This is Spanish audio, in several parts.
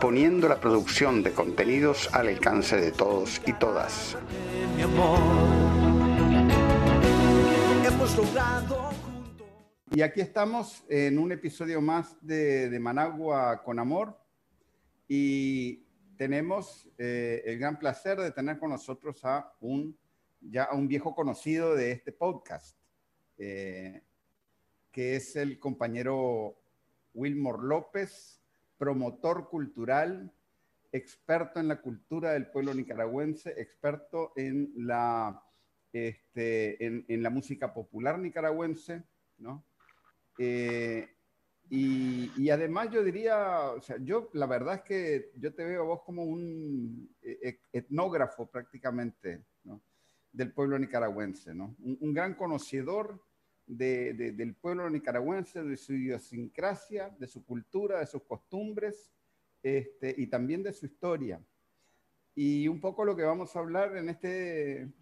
poniendo la producción de contenidos al alcance de todos y todas. Y aquí estamos en un episodio más de, Managua con Amor y tenemos eh, el gran placer de tener con nosotros a un, ya un viejo conocido de este podcast, eh, que es el compañero Wilmore López, promotor cultural, experto en la cultura del pueblo nicaragüense, experto en la, este, en, la música popular nicaragüense, ¿no? Eh, y, además yo diría, o sea, yo la verdad es que yo te veo a vos como un e, e, etnógrafo prácticamente, ¿no? Del pueblo nicaragüense, ¿no? Un, gran conocedor del pueblo nicaragüense, de su idiosincrasia, de su cultura, de sus costumbres este, y también de su historia. Y un poco lo que vamos a hablar en este,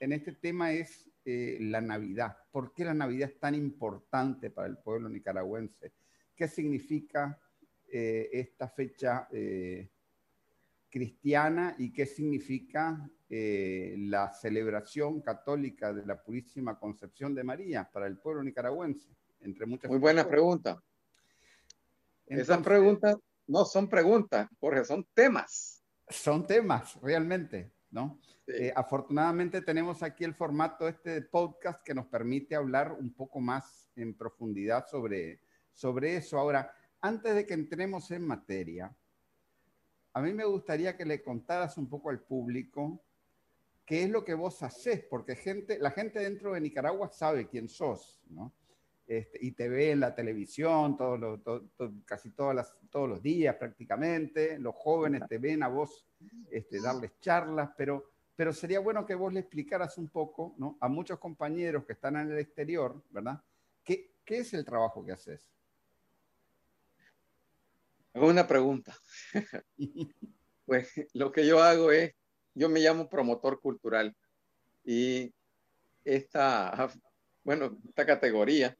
en este tema es eh, la Navidad. ¿Por qué la Navidad es tan importante para el pueblo nicaragüense? ¿Qué significa eh, esta fecha eh, cristiana y qué significa eh, la celebración católica de la Purísima Concepción de María para el pueblo nicaragüense, entre muchas Muy buena pregunta. Esas preguntas no son preguntas, porque son temas. Son temas, realmente, ¿no? Eh, afortunadamente tenemos aquí el formato este de podcast que nos permite hablar un poco más en profundidad sobre, sobre eso. Ahora, antes de que entremos en materia, a mí me gustaría que le contaras un poco al público qué es lo que vos haces, porque gente, la gente dentro de Nicaragua sabe quién sos, ¿no? Este, y te ve en la televisión casi todas las, todos los días prácticamente, los jóvenes te ven a vos este, darles charlas, pero, pero sería bueno que vos le explicaras un poco ¿no? a muchos compañeros que están en el exterior, ¿verdad? ¿Qué, qué es el trabajo que haces? Una pregunta. pues lo que yo hago es yo me llamo promotor cultural y esta, bueno, esta categoría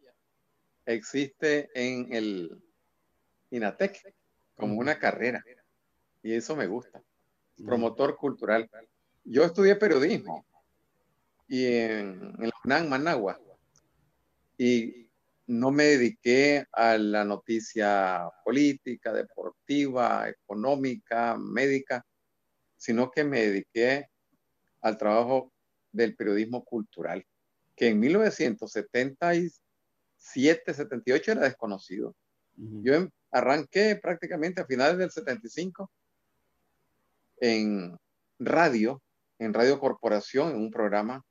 existe en el INATEC como una carrera y eso me gusta. Promotor cultural. Yo estudié periodismo y en, en la UNAM Managua y no me dediqué a la noticia política, deportiva, económica, médica sino que me dediqué al trabajo del periodismo cultural, que en 1977, 78 era desconocido. Yo em, arranqué prácticamente a finales del 75 en radio, en Radio Corporación, en un programa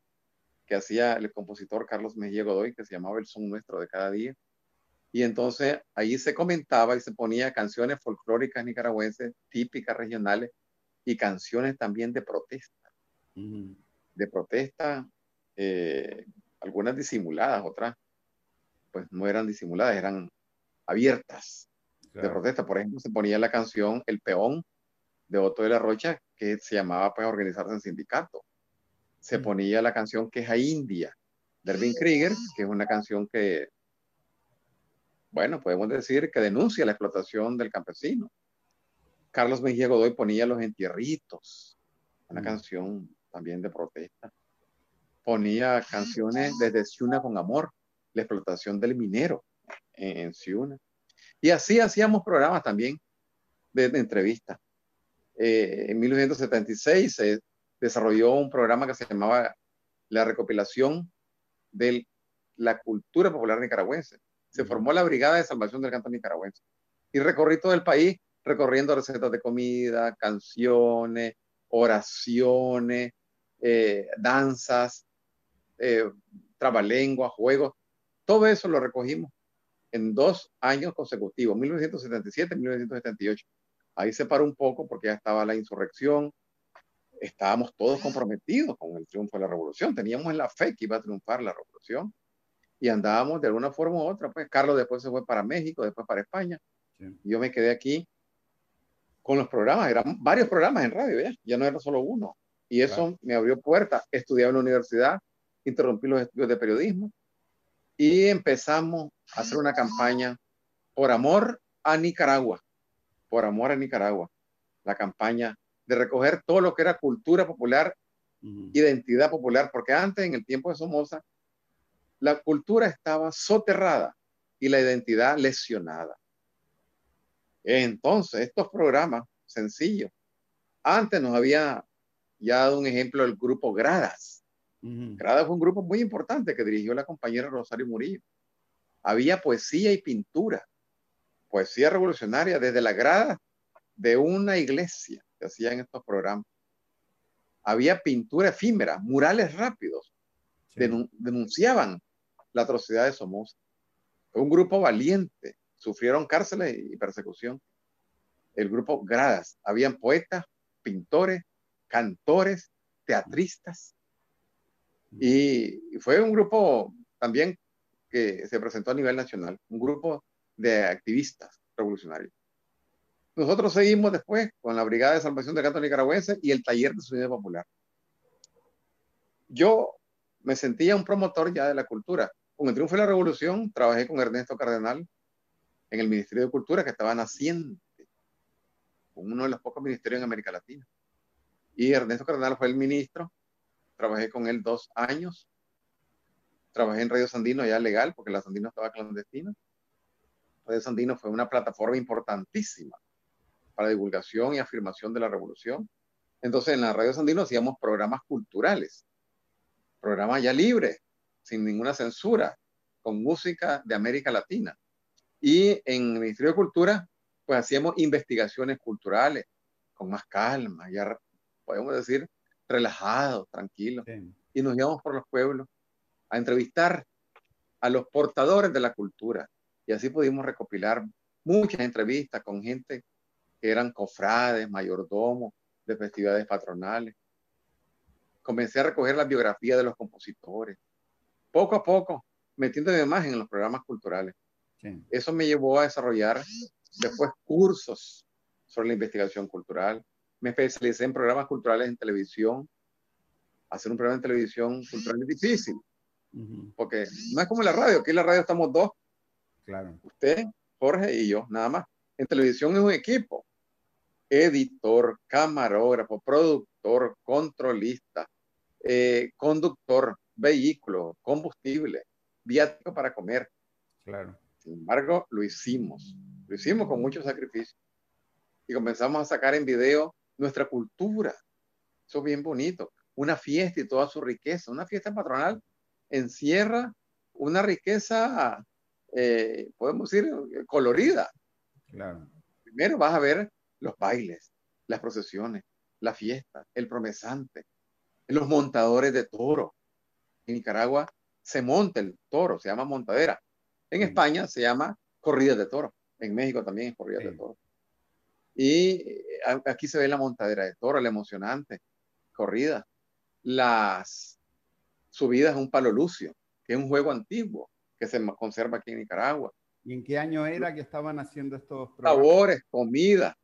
que hacía el compositor Carlos Mejía Godoy, que se llamaba El Son Nuestro de Cada Día. Y entonces ahí se comentaba y se ponía canciones folclóricas nicaragüenses, típicas regionales, y canciones también de protesta. De protesta, eh, algunas disimuladas, otras pues no eran disimuladas, eran abiertas de protesta. Por ejemplo, se ponía la canción El Peón de Otto de la Rocha, que se llamaba pues organizarse en sindicato. Se ponía la canción Queja India de Erwin Krieger, que es una canción que, bueno, podemos decir que denuncia la explotación del campesino. Carlos Mejía Godoy ponía Los Entierritos, una mm. canción también de protesta. Ponía canciones desde Ciuna con Amor, la explotación del minero en, Ciuna. Y así hacíamos programas también de, entrevista. Eh, en 1976 se desarrolló un programa que se llamaba La recopilación de la cultura popular nicaragüense. Se formó la Brigada de Salvación del Canto Nicaragüense. Y recorrí todo el país recorriendo recetas de comida, canciones, oraciones, eh, danzas, eh, trabalengua, juegos. Todo eso lo recogimos en dos años consecutivos, 1977 y 1978. Ahí se paró un poco porque ya estaba la insurrección. Estábamos todos comprometidos con el triunfo de la revolución. Teníamos en la fe que iba a triunfar la revolución y andábamos de alguna forma u otra. Pues Carlos después se fue para México, después para España. Yo me quedé aquí con los programas, eran varios programas en radio, ya, ya no era solo uno. Y eso me abrió puertas. Estudiaba en la universidad, interrumpí los estudios de periodismo y empezamos a hacer una campaña por amor a Nicaragua, por amor a Nicaragua, la campaña de recoger todo lo que era cultura popular, identidad popular, porque antes, en el tiempo de Somoza, la cultura estaba soterrada y la identidad lesionada. Entonces, estos programas sencillos, antes nos había ya dado un ejemplo el grupo Gradas. Gradas fue un grupo muy importante que dirigió la compañera Rosario Murillo. Había poesía y pintura, poesía revolucionaria desde la grada de una iglesia que hacían estos programas. Había pintura efímera, murales rápidos, denunciaban la atrocidad de Somoza. Fue un grupo valiente, sufrieron cárceles y persecución. El grupo Gradas, habían poetas, pintores, cantores, teatristas. Y fue un grupo también que se presentó a nivel nacional, un grupo de activistas revolucionarios. Nosotros seguimos después con la Brigada de Salvación de Canto Nicaragüense y el Taller de Sonido Popular. Yo me sentía un promotor ya de la cultura. Con el triunfo de la revolución, trabajé con Ernesto Cardenal en el Ministerio de Cultura que estaba naciente, uno de los pocos ministerios en América Latina. Y Ernesto Cardenal fue el ministro, trabajé con él dos años, trabajé en Radio Sandino ya legal, porque la Sandino estaba clandestina. Radio Sandino fue una plataforma importantísima para divulgación y afirmación de la revolución. Entonces en la Radio Sandino hacíamos programas culturales, programas ya libres, sin ninguna censura, con música de América Latina. Y en el Ministerio de Cultura, pues hacíamos investigaciones culturales con más calma, ya podemos decir, relajados, tranquilos. Y nos íbamos por los pueblos a entrevistar a los portadores de la cultura. Y así pudimos recopilar muchas entrevistas con gente que eran cofrades, mayordomos de festividades patronales. Comencé a recoger la biografía de los compositores. Poco a poco, metiéndome más en los programas culturales. Eso me llevó a desarrollar después cursos sobre la investigación cultural, me especialicé en programas culturales en televisión. Hacer un programa en televisión cultural es difícil, porque no es como la radio, aquí en la radio estamos dos. Claro. Usted, Jorge y yo, nada más. En televisión es un equipo. Editor, camarógrafo, productor, controlista, eh, conductor, vehículo, combustible, viático para comer. Claro. Sin embargo, lo hicimos. Lo hicimos con mucho sacrificio. Y comenzamos a sacar en video nuestra cultura. Eso es bien bonito. Una fiesta y toda su riqueza. Una fiesta patronal encierra una riqueza, eh, podemos decir, colorida. Claro. Primero vas a ver los bailes, las procesiones, la fiesta, el promesante, los montadores de toro. En Nicaragua se monta el toro, se llama montadera. En España se llama corrida de toro. En México también es corrida de toro. Y eh, aquí se ve la montadera de toro, la emocionante corrida. Las subidas a un palo lucio, que es un juego antiguo que se conserva aquí en Nicaragua. ¿Y en qué año era que estaban haciendo estos programas? Sabores, comida.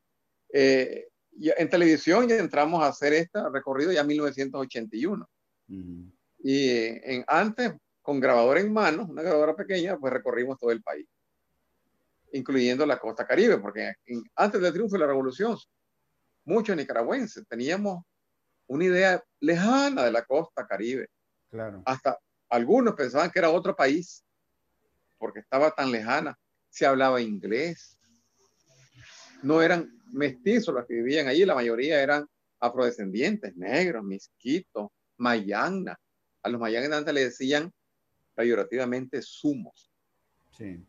Eh, en televisión ya entramos a hacer este recorrido ya en 1981. Y en, antes, con grabadora en mano, una grabadora pequeña, pues recorrimos todo el país incluyendo la costa caribe, porque antes del triunfo de la revolución, muchos nicaragüenses teníamos una idea lejana de la costa caribe. Claro. Hasta algunos pensaban que era otro país, porque estaba tan lejana. Se hablaba inglés. No eran mestizos los que vivían allí, la mayoría eran afrodescendientes, negros, misquitos, mayangna. A los mayangnas antes le decían peyorativamente sumos.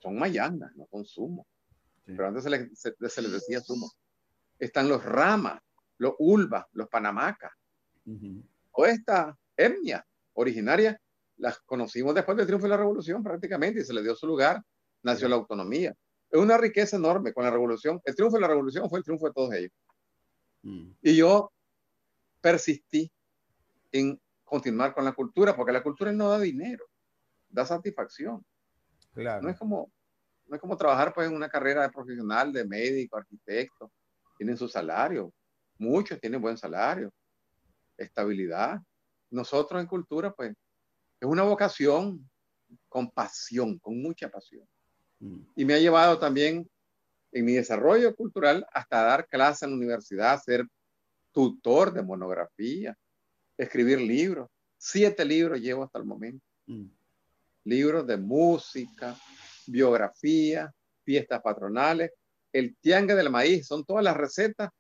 Son mayangas, no son sumo. Pero antes se les, decía sumo. Están los ramas, los ulvas, los panamacas. O esta etnia originaria las conocimos después del triunfo de la revolución prácticamente y se le dio su lugar, nació la autonomía. Es una riqueza enorme con la revolución. El triunfo de la revolución fue el triunfo de todos ellos. Mm. Y yo persistí en continuar con la cultura, porque la cultura no da dinero, da satisfacción. Claro. No es como, no es como trabajar pues en una carrera de profesional, de médico, arquitecto, tienen su salario, muchos tienen buen salario, estabilidad. Nosotros en cultura pues es una vocación con pasión, con mucha pasión. Mm. Y me ha llevado también en mi desarrollo cultural hasta dar clases en la universidad, ser tutor de monografía, escribir libros. Siete libros llevo hasta el momento. Mm. Libros de música, biografía, fiestas patronales, el tiangue del maíz, son todas las recetas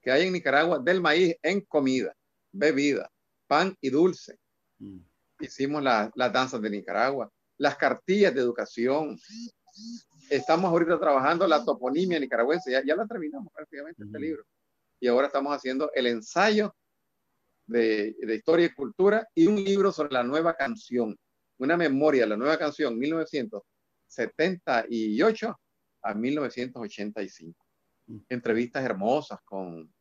que hay en Nicaragua del maíz en comida, bebida, pan y dulce. Mm. Hicimos las danzas de Nicaragua, las cartillas de educación. Estamos ahorita trabajando la toponimia nicaragüense, ya, ya la terminamos prácticamente este libro. Y ahora estamos haciendo el ensayo de, historia y cultura y un libro sobre la nueva canción, una memoria, la nueva canción 1978 a 1985. Mm. Entrevistas hermosas con,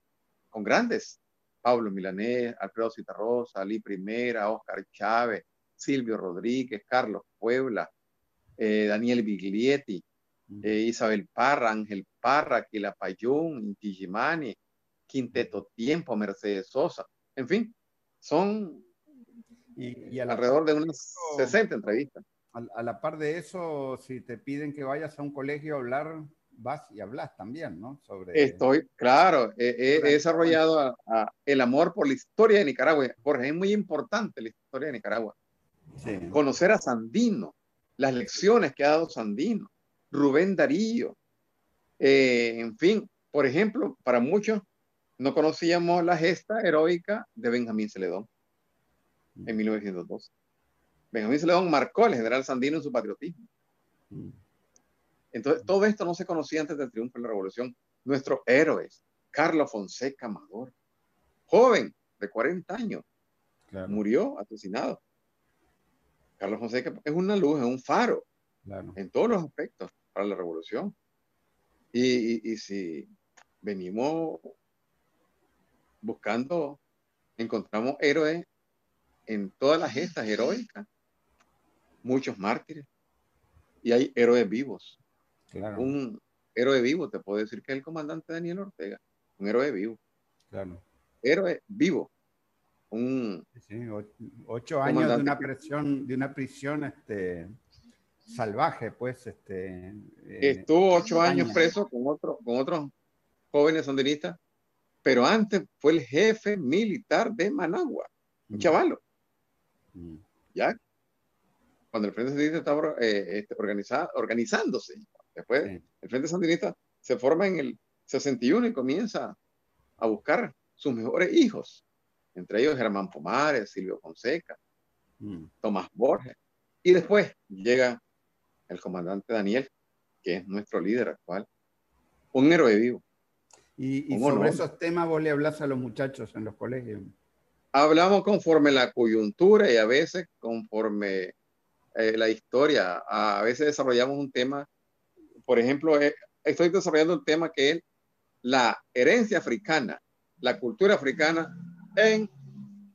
con grandes, Pablo Milanés, Alfredo Citarrosa, Ali Primera, Oscar Chávez, Silvio Rodríguez, Carlos Puebla, eh, Daniel Biglietti, eh, Isabel Parra, Ángel Parra, Quilapayún, Inti Gimani, Quinteto Tiempo, Mercedes Sosa, en fin, son y, alrededor de unas 60 entrevistas. A, la par de eso, si te piden que vayas a un colegio a hablar, vas y hablas también, ¿no? Sobre... Estoy, claro, he, desarrollado el amor por la historia de Nicaragua. Jorge, es muy importante la historia de Nicaragua. Conocer a Sandino, las lecciones que ha dado Sandino, Rubén Darío, eh, en fin, por ejemplo, para muchos no conocíamos la gesta heroica de Benjamín Celedón en 1902. Benjamín Celedón marcó al general Sandino en su patriotismo. Entonces, todo esto no se conocía antes del triunfo de la revolución. Nuestros héroes, Carlos Fonseca Amador, joven de 40 años, murió asesinado. Carlos Fonseca es una luz, es un faro en todos los aspectos para la revolución. y si venimos buscando, encontramos héroes en todas las gestas heroicas, muchos mártires, y hay héroes vivos. Un héroe vivo, te puedo decir que es el comandante Daniel Ortega, un héroe vivo. Claro. Héroe vivo. Un ocho años de una prisión, de una prisión este, salvaje, pues. Este, eh, Estuvo ocho años, preso con, otro, con otros jóvenes sandinistas pero antes fue el jefe militar de Managua, un mm. chavalo. Mm. ¿Ya? Cuando el Frente Sandinista estaba eh, este, organizándose, después el Frente Sandinista se forma en el 61 y comienza a buscar sus mejores hijos, entre ellos Germán Pomares, Silvio Fonseca, mm. Tomás Borges, y después llega el comandante Daniel, que es nuestro líder actual, un héroe vivo. Y, sobre esos temas vos le hablas a los muchachos en los colegios. Hablamos conforme la coyuntura y a veces conforme eh, la historia. A, veces desarrollamos un tema, por ejemplo, eh, estoy desarrollando un tema que es la herencia africana, la cultura africana en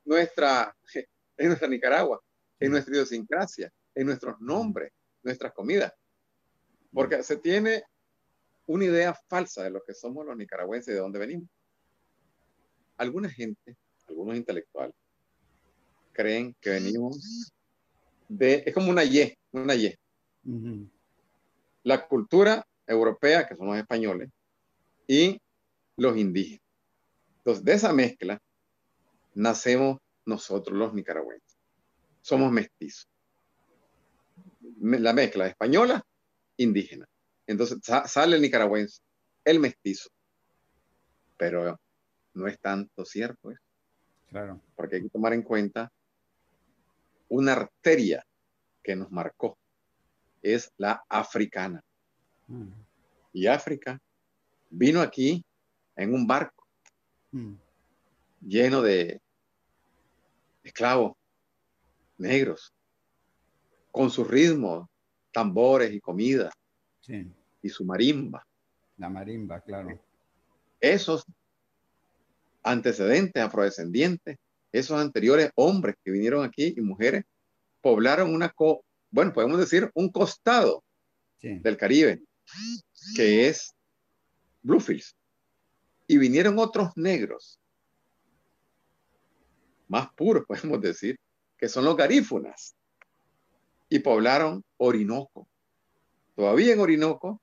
nuestra, en nuestra Nicaragua, en nuestra idiosincrasia, en nuestros nombres, nuestras comidas. Porque se tiene una idea falsa de lo que somos los nicaragüenses y de dónde venimos. Alguna gente, algunos intelectuales, creen que venimos de, es como una Y, una Y. La cultura europea, que son los españoles, y los indígenas. Entonces, de esa mezcla nacemos nosotros los nicaragüenses. Somos mestizos. La mezcla española, indígena. Entonces sale el nicaragüense, el mestizo. Pero no es tanto cierto eso. Claro. Porque hay que tomar en cuenta una arteria que nos marcó. Es la africana. Mm. Y África vino aquí en un barco mm. lleno de esclavos negros, con su ritmo, tambores y comida y su marimba. La marimba, claro. Esos antecedentes, afrodescendientes, esos anteriores hombres que vinieron aquí y mujeres, poblaron una, bueno, podemos decir un costado del Caribe, que es Bluefields. Y vinieron otros negros, más puros, podemos decir, que son los garífunas, y poblaron Orinoco. Todavía en Orinoco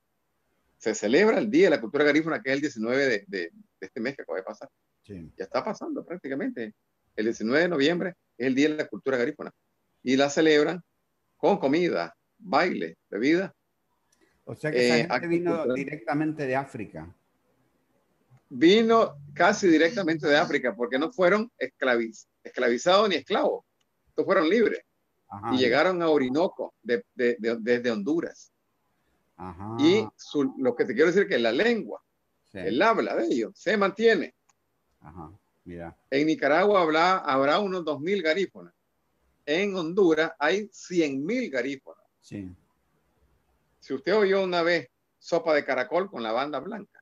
se celebra el Día de la Cultura Garífuna, que es el 19 de, este mes que acaba de pasar. Ya está pasando prácticamente. El 19 de noviembre es el Día de la Cultura Garífuna. Y la celebran con comida, baile, bebida. O sea que esa eh, gente vino directamente de África. Vino casi directamente de África, porque no fueron esclavizados ni esclavos. Estos fueron libres. y llegaron a Orinoco desde Honduras. Y lo que te quiero decir es que la lengua, el habla de ellos, se mantiene. En Nicaragua habrá, habrá unos 2.000 garífonas. En Honduras hay 100.000 garífonas. Sí. Si usted oyó una vez sopa de caracol con la banda blanca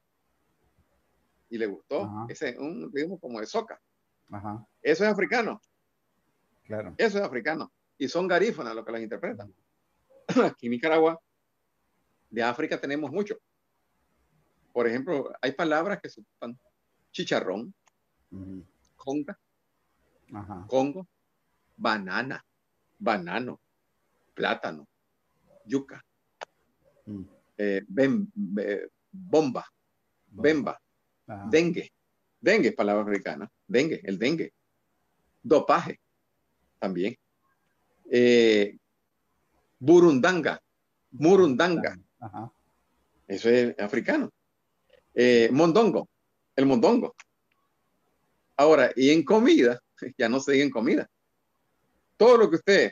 y le gustó, ese es un ritmo como de soca. Eso es africano. Claro. Eso es africano. Y son garífonas los que las interpretan. Aquí en Nicaragua, de África tenemos mucho. Por ejemplo, hay palabras que se ocupan chicharrón, conga, congo, banana, banano, plátano, yuca, mm. eh, bomba, bemba, dengue, dengue es palabra africana, dengue, el dengue, dopaje también, eh, burundanga, murundanga, eso es africano, eh, mondongo, el mondongo, Ahora, y en comida, ya no se diga en comida. Todo lo que usted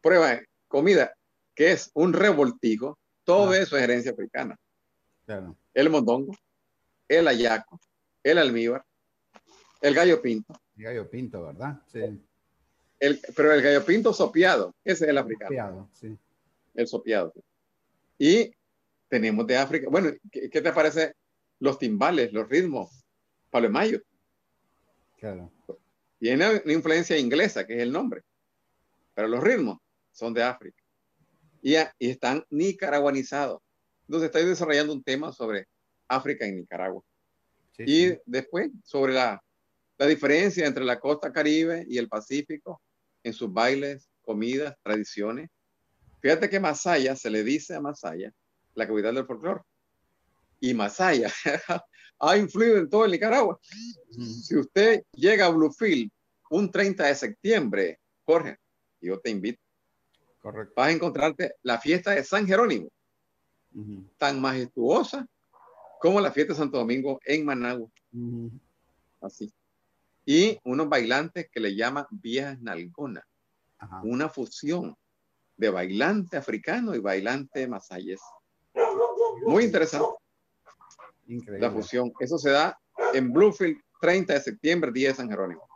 prueba en comida, que es un revoltijo, todo eso es herencia africana. El mondongo, el ayaco, el almíbar, el gallo pinto. El gallo pinto, ¿verdad? Sí. El, pero el gallo pinto sopiado, ese es el africano. Sopiado, sí. El sopiado. Y tenemos de África, bueno, ¿qué, te parece los timbales, los ritmos? Palo de Mayo. Tiene una influencia inglesa, que es el nombre, pero los ritmos son de África y, están nicaraguanizados. Entonces estoy desarrollando un tema sobre África y Nicaragua. y después sobre la, la diferencia entre la costa caribe y el Pacífico en sus bailes, comidas, tradiciones. Fíjate que Masaya se le dice a Masaya la capital del folclore. Y Masaya ha influido en todo el Nicaragua. Si usted llega a Bluefield un 30 de septiembre, Jorge, yo te invito. Correcto. Vas a encontrarte la fiesta de San Jerónimo, tan majestuosa como la fiesta de Santo Domingo en Managua. Así. Y unos bailantes que le llaman viejas nalgona. Una fusión de bailante africano y bailante masayes. Muy interesante. La fusión. Eso se da en Bluefield, 30 de septiembre, día de San Jerónimo.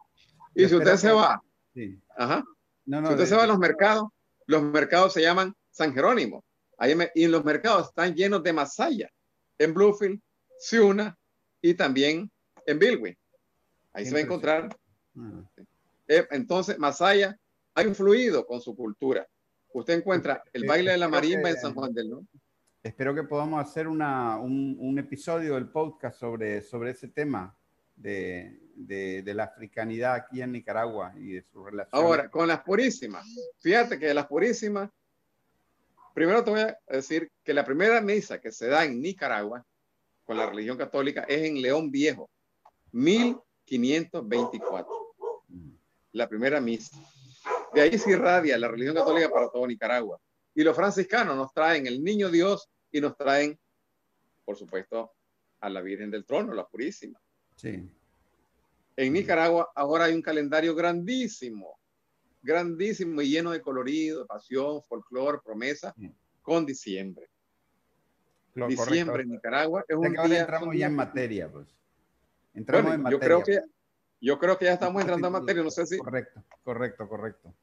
Y si usted se va, ajá, si usted se va a los mercados, los mercados se llaman San Jerónimo. Ahí y los mercados están llenos de masaya. En Bluefield, Ciuna y también en Bilwi. Ahí se va a encontrar. Ah. Eh, entonces, Masaya ha influido con su cultura. Usted encuentra el baile de la marimba en San Juan del Norte espero que podamos hacer un, episodio del podcast sobre, sobre ese tema de, la africanidad aquí en Nicaragua y de su relación. Ahora, con las purísimas. Fíjate que las purísimas, primero te voy a decir que la primera misa que se da en Nicaragua con la religión católica es en León Viejo, 1524. La primera misa. De ahí se irradia la religión católica para todo Nicaragua. Y los franciscanos nos traen el niño Dios y nos traen, por supuesto, a la Virgen del Trono, la Purísima. Sí. En Nicaragua ahora hay un calendario grandísimo, grandísimo y lleno de colorido, pasión, folclore, promesa, con diciembre. diciembre en Nicaragua es un día, entramos ya en materia, pues. Entramos en materia. Yo creo que yo creo que ya estamos entrando en materia, no sé si. Correcto, correcto, correcto.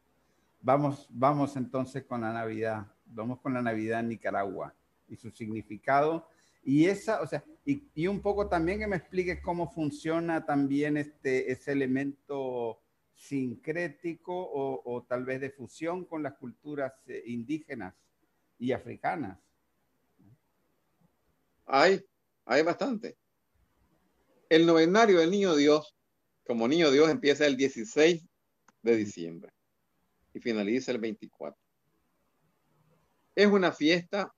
Vamos, vamos entonces con la Navidad. Vamos con la Navidad en Nicaragua y su significado Y esa, o sea, y, un poco también que me expliques cómo funciona también este, ese elemento sincrético o, tal vez de fusión con las culturas eh, indígenas y africanas. Hay, hay bastante. El novenario del Niño Dios, como Niño Dios, empieza el 16 de diciembre y finaliza el 24. Es una fiesta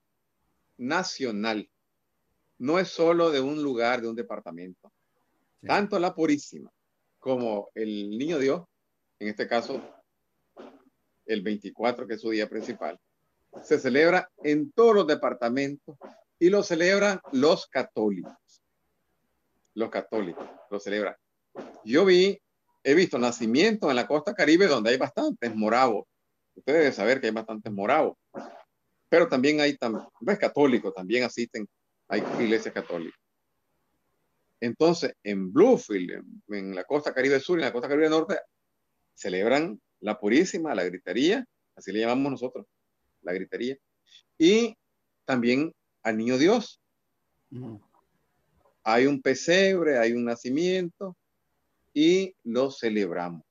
nacional, no es solo de un lugar, de un departamento. Tanto la Purísima como el Niño Dios, en este caso el 24, que es su día principal, se celebra en todos los departamentos y lo celebran los católicos. Los católicos lo celebran. Yo vi, he visto nacimientos en la costa caribe donde hay bastantes moravos. Ustedes deben saber que hay bastantes moravos. Pero también hay, es católicos, también asisten, hay iglesias católicas. Entonces, en Bluefield, en, la costa caribe sur y en la costa caribe norte, celebran la purísima, la gritería, así le llamamos nosotros, la gritería, y también al niño Dios. Hay un pesebre, hay un nacimiento y lo celebramos,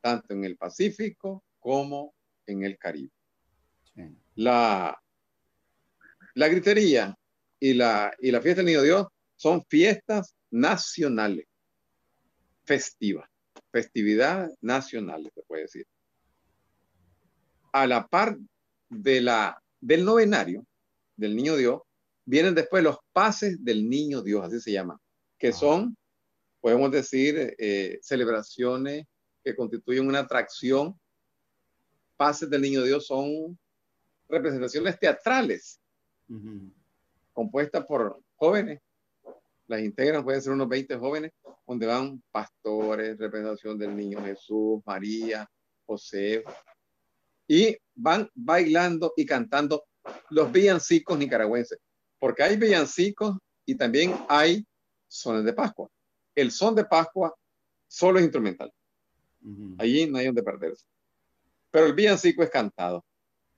tanto en el Pacífico como en el Caribe. La, la gritería y la, y la fiesta del niño Dios son fiestas nacionales, festivas, festividades nacionales, se puede decir. A la par de la, del novenario del niño Dios, vienen después los pases del niño Dios, así se llama, que ah. son, podemos decir, eh, celebraciones que constituyen una atracción. Pases del niño Dios son representaciones teatrales compuestas por jóvenes. Las integran, pueden ser unos 20 jóvenes, donde van pastores, representación del niño Jesús, María, José, y van bailando y cantando los villancicos nicaragüenses, porque hay villancicos y también hay sones de Pascua. El son de Pascua solo es instrumental. Allí no hay donde perderse. Pero el villancico es cantado.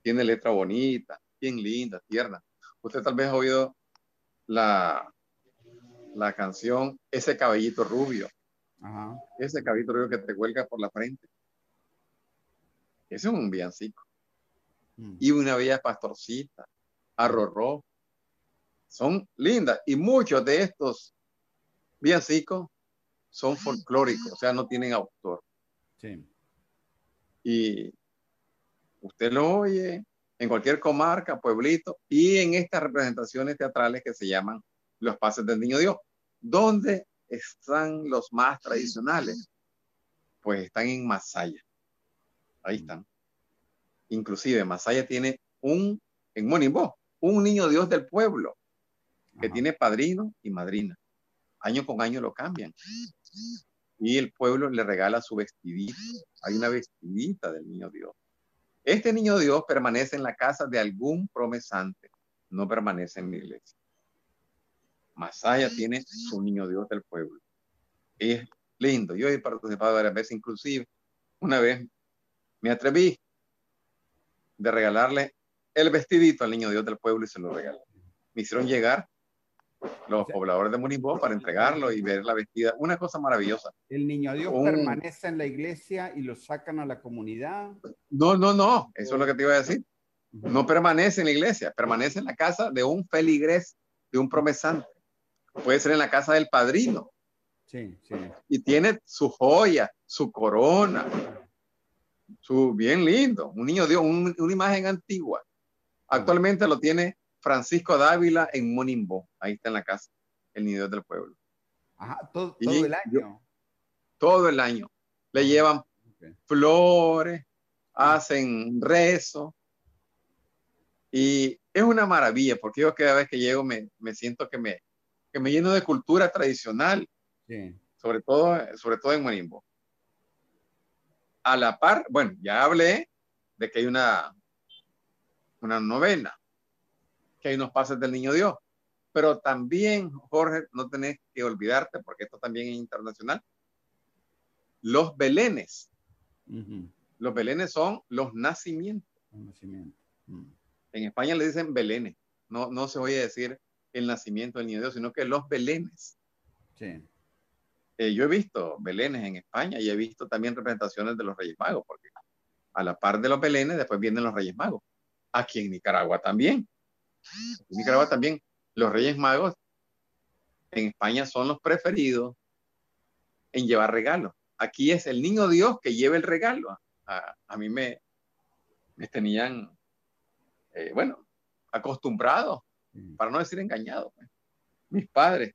Tiene letra bonita, bien linda, tierna. Usted tal vez ha oído la, la canción Ese cabellito rubio. Ese cabellito rubio que te cuelga por la frente. Ese es un villancico. Mm. Y una bella pastorcita, arrorró. Son lindas. Y muchos de estos villancicos son folclóricos, o sea, no tienen autor. Sí. Y usted lo oye en cualquier comarca, pueblito, y en estas representaciones teatrales que se llaman los pases del niño Dios. ¿Dónde están los más tradicionales? Pues están en Masaya. Ahí están. Inclusive Masaya tiene un, en Monimbo, un niño Dios del pueblo que tiene padrino y madrina. Año con año lo cambian. Y el pueblo le regala su vestidito. Hay una vestidita del niño Dios. Este niño Dios permanece en la casa de algún promesante, no permanece en la iglesia. Masaya tiene su niño Dios del pueblo. es lindo. Yo he participado varias veces, inclusive una vez me atreví de regalarle el vestidito al niño Dios del pueblo y se lo regalé. Me hicieron llegar los pobladores de Munimbó para entregarlo y ver la vestida. Una cosa maravillosa. ¿El niño Dios permanece en la iglesia y lo sacan a la comunidad? No, no, no. Eso es lo que te iba a decir. No permanece en la iglesia, permanece en la casa de un feligres, de un promesante. Puede ser en la casa del padrino. Sí, sí. Y tiene su joya, su corona, su bien lindo. Un niño Dios, una imagen antigua. Actualmente lo tiene Francisco Dávila en Monimbo. Ahí está en la casa, el nido del pueblo. Ajá, todo, el año. todo el año. Le ah, llevan flores, hacen rezo. Y es una maravilla, porque yo cada vez que llego me, siento que me, que me lleno de cultura tradicional. Sobre todo, sobre todo en Monimbo. A la par, bueno, ya hablé de que hay una, una novena que hay unos pases del niño Dios. Pero también, Jorge, no tenés que olvidarte, porque esto también es internacional, los belenes. Los belenes son los nacimientos. Mm. En España le dicen belenes. No, no se oye decir el nacimiento del niño Dios, sino que los belenes. Sí. Eh, yo he visto belenes en España y he visto también representaciones de los Reyes Magos, porque a la par de los belenes después vienen los Reyes Magos. Aquí en Nicaragua también. En Nicaragua también los Reyes Magos en España son los preferidos en llevar regalos. Aquí es el niño Dios que lleva el regalo. A, mí me, me tenían, eh, bueno, acostumbrado, mm. para no decir engañado, pues. mis padres,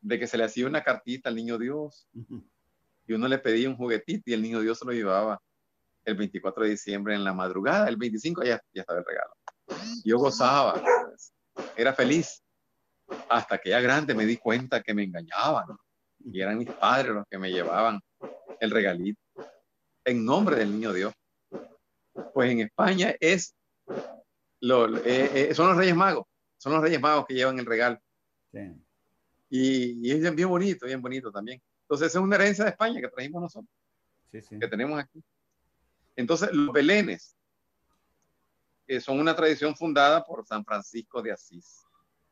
de que se le hacía una cartita al niño Dios y uno le pedía un juguetito y el niño Dios se lo llevaba el 24 de diciembre en la madrugada, el 25 ya, ya estaba el regalo. Yo gozaba, era feliz, hasta que ya grande me di cuenta que me engañaban y eran mis padres los que me llevaban el regalito en nombre del niño Dios. Pues en España es lo, eh, eh, son los Reyes Magos, son los Reyes Magos que llevan el regalo. Y, es bien bonito, bien bonito también. Entonces, es una herencia de España que trajimos nosotros, que tenemos aquí. Entonces, los belenes eh, son una tradición fundada por San Francisco de Asís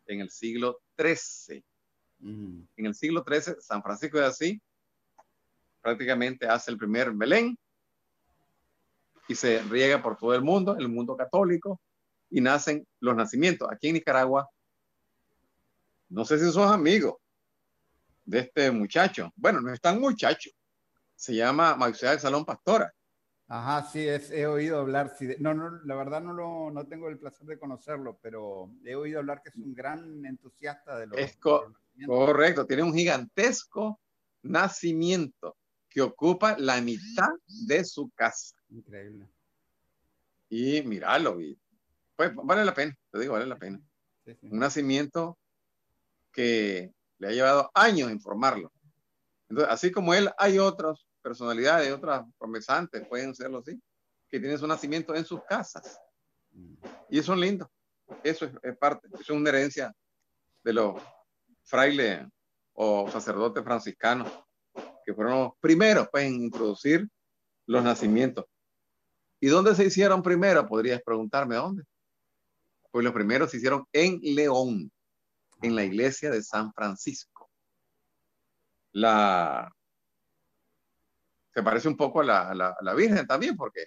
en el siglo XIII. En el siglo XIII, San Francisco de Asís prácticamente hace el primer Belén y se riega por todo el mundo, el mundo católico, y nacen los nacimientos. Aquí en Nicaragua, no sé si sos amigo de este muchacho. Bueno, no es tan muchacho. Se llama Mauricio Salón Pastora. Ajá, sí, he oído hablar. no, no, la verdad no, lo, no tengo el placer de conocerlo, pero he oído hablar que es un gran entusiasta de los. Es correcto, tiene un gigantesco nacimiento que ocupa la mitad de su casa. Increíble. Y míralo, pues vale la pena, te digo, vale la pena. Un nacimiento que le ha llevado años informarlo. Entonces, así como él, hay otros personalidades, otras promesantes, pueden serlo así, que tienen su nacimiento en sus casas. Mm. Y eso es lindo. Eso es, parte, eso es una herencia de los frailes o sacerdotes franciscanos, que fueron los primeros pues, en introducir los nacimientos. ¿Y dónde se hicieron primero? Podrías preguntarme dónde. Pues los primeros se hicieron en León, en la iglesia de San Francisco. La, se parece un poco a la, Virgen también, porque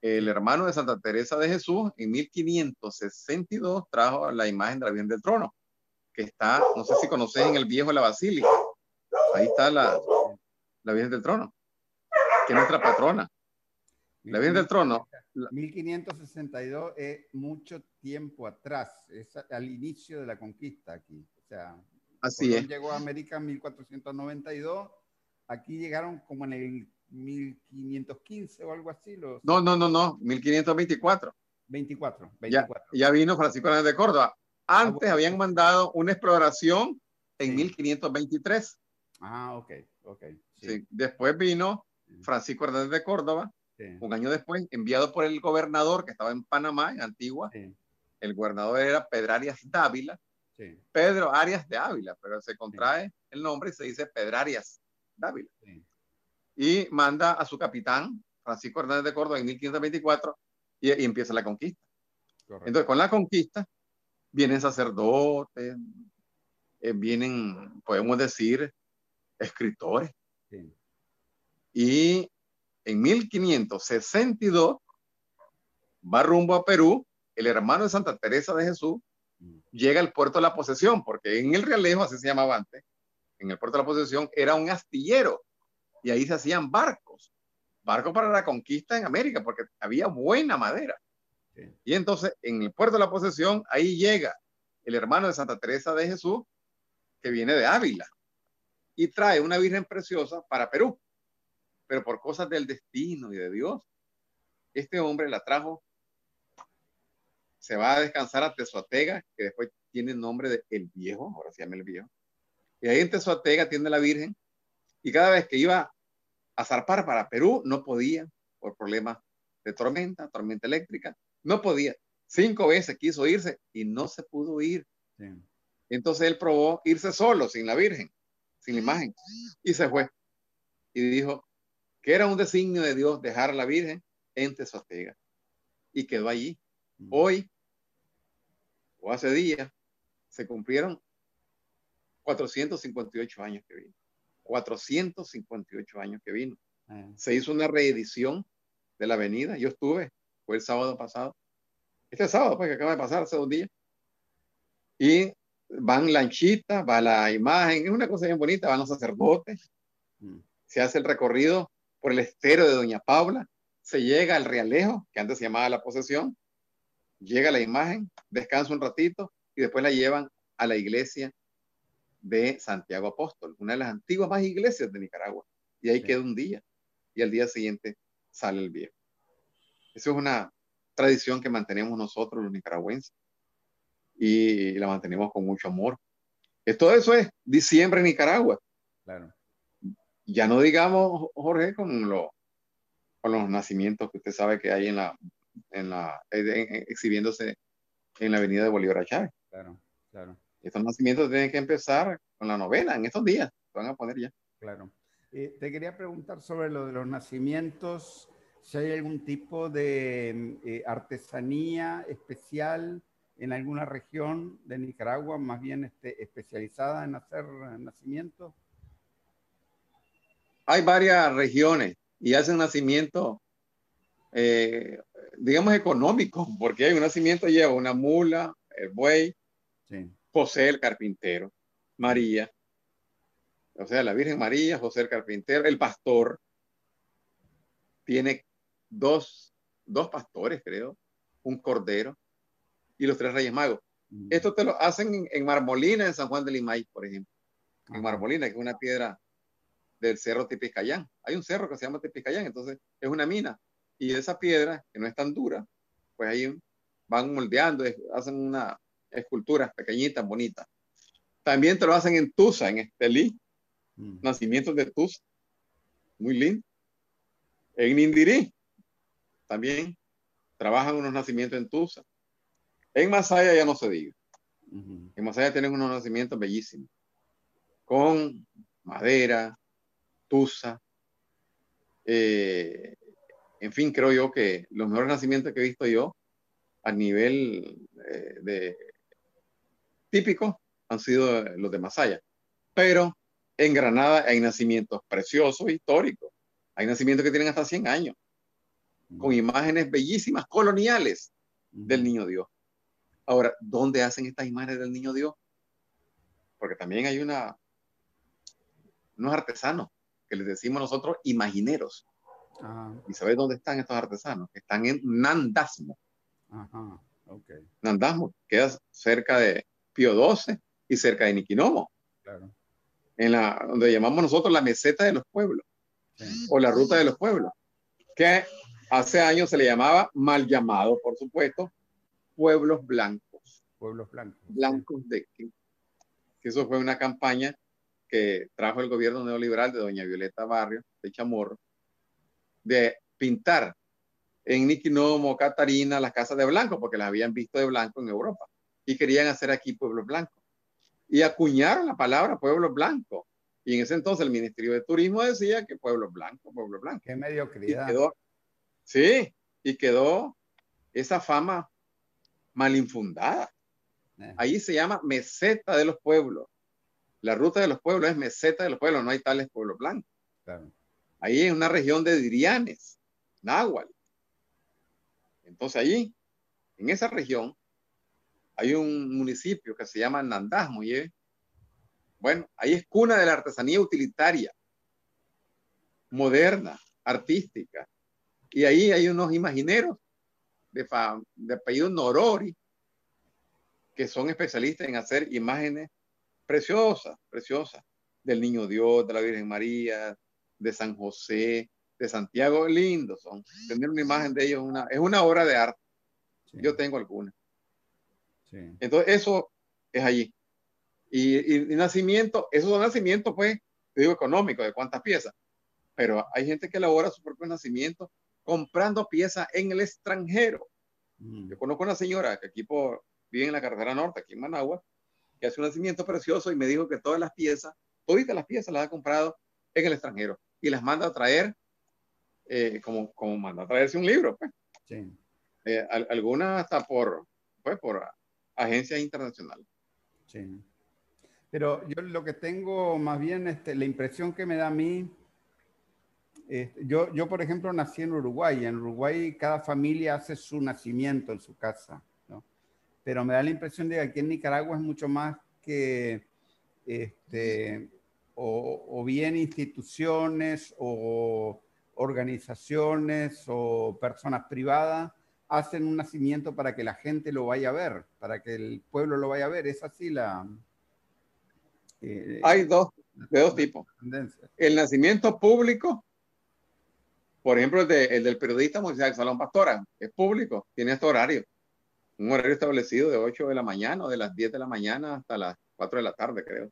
el hermano de Santa Teresa de Jesús en 1562 trajo la imagen de la Virgen del Trono, que está, no sé si conoces en el viejo de la Basílica. Ahí está la, la Virgen del Trono, que es nuestra patrona. La Virgen del Trono. 1562 es mucho tiempo atrás, es al inicio de la conquista aquí. O sea, Así es. llegó a América en 1492 Aquí llegaron como en el 1515 o algo así. Los... No, no, no, no, 1524. 24, 24. Ya, vino Francisco de Córdoba. Antes habían mandado una exploración en 1523. Ah, ok, ok. Sí. Después vino Francisco Hernández de Córdoba, un año después, enviado por el gobernador que estaba en Panamá, en Antigua. El gobernador era Pedro Arias Dávila. Pedro Arias de Ávila, pero se contrae el nombre y se dice Pedrarias Dávila. Y manda a su capitán, Francisco Hernández de Córdoba, en 1524, y, empieza la conquista. Entonces, con la conquista, vienen sacerdotes, eh, vienen, podemos decir, escritores. Y en 1562 va rumbo a Perú, el hermano de Santa Teresa de Jesús mm. llega al puerto de la posesión, porque en el Realejo, así se llamaba antes, en el puerto de la posesión, era un astillero y ahí se hacían barcos, barcos para la conquista en América, porque había buena madera. Y entonces en el puerto de la posesión, ahí llega el hermano de Santa Teresa de Jesús, que viene de Ávila, y trae una Virgen preciosa para Perú. Pero por cosas del destino y de Dios, este hombre la trajo, se va a descansar a Tezuatega, que después tiene el nombre de El Viejo, ahora se llama El Viejo. Y ahí en Tezuatega tiene la Virgen. Y cada vez que iba a zarpar para Perú, no podía por problemas de tormenta, tormenta eléctrica. No podía. Cinco veces quiso irse y no se pudo ir. Entonces él probó irse solo, sin la Virgen, sin la imagen. Y se fue. Y dijo que era un designio de Dios dejar a la Virgen en Tezuatega. Y quedó allí. Hoy, o hace días, se cumplieron 458 años que vino. 458 años que vino. Ah. Se hizo una reedición de la avenida. Yo estuve, fue el sábado pasado. Este sábado, pues, que acaba de pasar hace dos días. Y van lanchitas, va la imagen, es una cosa bien bonita, van los sacerdotes. Mm. Se hace el recorrido por el estero de Doña Paula, se llega al Realejo, que antes se llamaba la posesión, llega la imagen, descansa un ratito y después la llevan a la iglesia de Santiago Apóstol, una de las antiguas más iglesias de Nicaragua. Y ahí queda un día y al día siguiente sale el viejo. Eso es una tradición que mantenemos nosotros los nicaragüenses y la mantenemos con mucho amor. Todo eso es diciembre en Nicaragua. Claro. Ya no digamos, Jorge, con, lo, con los nacimientos que usted sabe que hay en la, en la, exhibiéndose en la avenida de Bolívar Chávez. Claro, claro. Estos nacimientos tienen que empezar con la novena en estos días. Se van a poner ya. Claro. Eh, te quería preguntar sobre lo de los nacimientos, si hay algún tipo de eh, artesanía especial en alguna región de Nicaragua, más bien este, especializada en hacer nacimientos. Hay varias regiones y hacen nacimiento, eh, digamos, económico, porque hay un nacimiento lleva una mula, el buey, José el carpintero, María, o sea, la Virgen María, José el carpintero, el pastor, tiene dos, dos pastores, creo, un cordero y los tres reyes magos. Mm. Esto te lo hacen en, Marmolina, en San Juan de Limay, por ejemplo. En Marmolina, que es una piedra del cerro Tipiscayán. Hay un cerro que se llama Tipiscayán, entonces es una mina. Y esa piedra, que no es tan dura, pues ahí van moldeando, hacen una escultura pequeñita, bonita. También te lo hacen en Tusa, en Estelí, mm. nacimientos de Tusa. Muy lindo. En Nindirí, también trabajan unos nacimientos en Tusa. En Masaya ya no se diga. En Masaya tienen unos nacimientos bellísimos, con madera, tusa. Eh, en fin, creo yo que los mejores nacimientos que he visto yo a nivel eh, de típico han sido los de Masaya. Pero en Granada hay nacimientos preciosos, históricos. Hay nacimientos que tienen hasta 100 años, con imágenes bellísimas, coloniales del niño Dios. Ahora, ¿dónde hacen estas imágenes del niño Dios? Porque también hay una, unos artesanos que les decimos nosotros imagineros. Ah. ¿Y sabes dónde están estos artesanos? Están en Nandasmo. Ajá, Nandasmo queda cerca de Pío XII y cerca de Niquinomo. Claro. En la, donde llamamos nosotros la meseta de los pueblos o la ruta de los pueblos, que hace años se le llamaba mal llamado, por supuesto, pueblos blancos. Pueblos blancos. Blancos de que, eso fue una campaña que trajo el gobierno neoliberal de doña Violeta Barrio, de Chamorro, de pintar en Niquinomo, Catarina, las casas de blanco, porque las habían visto de blanco en Europa, y querían hacer aquí pueblos blancos. Y acuñaron la palabra pueblo blanco. Y en ese entonces el Ministerio de Turismo decía que pueblo blanco, pueblo blanco. Qué mediocridad. sí, y quedó esa fama mal infundada. Eh. Ahí se llama meseta de los pueblos. La ruta de los pueblos es meseta de los pueblos, no hay tales pueblos blancos. Ahí es una región de Dirianes, Náhuatl. Entonces allí, en esa región, hay un municipio que se llama Nandasmo y bueno, ahí es cuna de la artesanía utilitaria, moderna, artística. Y ahí hay unos imagineros de, de apellido Norori, que son especialistas en hacer imágenes preciosas, preciosas, del Niño Dios, de la Virgen María, de San José, de Santiago, lindo son. Tener una imagen de ellos una, es una obra de arte. Yo tengo alguna. Entonces, eso es allí. Y, y, nacimiento, esos son nacimientos, pues, digo, económico, de cuántas piezas. Pero hay gente que elabora su propio nacimiento comprando piezas en el extranjero. Mm. Yo conozco una señora que aquí por, vive en la carretera norte, aquí en Managua, que hace un nacimiento precioso y me dijo que todas las piezas, todas las piezas las ha comprado en el extranjero y las manda a traer eh, como, como manda a traerse un libro. Pues. Sí. Eh, algunas hasta por, pues, por agencias internacionales. Sí. Pero yo lo que tengo más bien, este, la impresión que me da a mí, este, yo, yo por ejemplo nací en Uruguay, en Uruguay cada familia hace su nacimiento en su casa, ¿no? Pero me da la impresión de que aquí en Nicaragua es mucho más que, este, o, o bien instituciones o organizaciones o personas privadas hacen un nacimiento para que la gente lo vaya a ver, para que el pueblo lo vaya a ver. Es así la... Eh, Hay dos, de dos tipos. El nacimiento público, por ejemplo, el, del periodista Moisés Salón Pastora, es público, tiene este horario, un horario establecido de 8 de la mañana o de las 10 de la mañana hasta las 4 de la tarde, creo,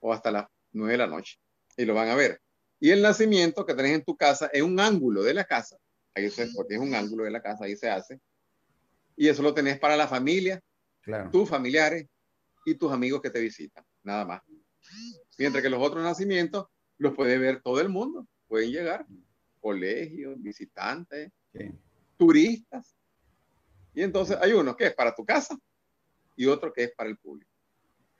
o hasta las 9 de la noche, y lo van a ver. Y el nacimiento que tenés en tu casa es un ángulo de la casa, ahí se, porque es un ángulo de la casa, ahí se hace. Y eso lo tenés para la familia, tus familiares y tus amigos que te visitan, nada más. Mientras que los otros nacimientos los puede ver todo el mundo, pueden llegar, colegios, visitantes, turistas. Y entonces hay uno que es para tu casa y otro que es para el público.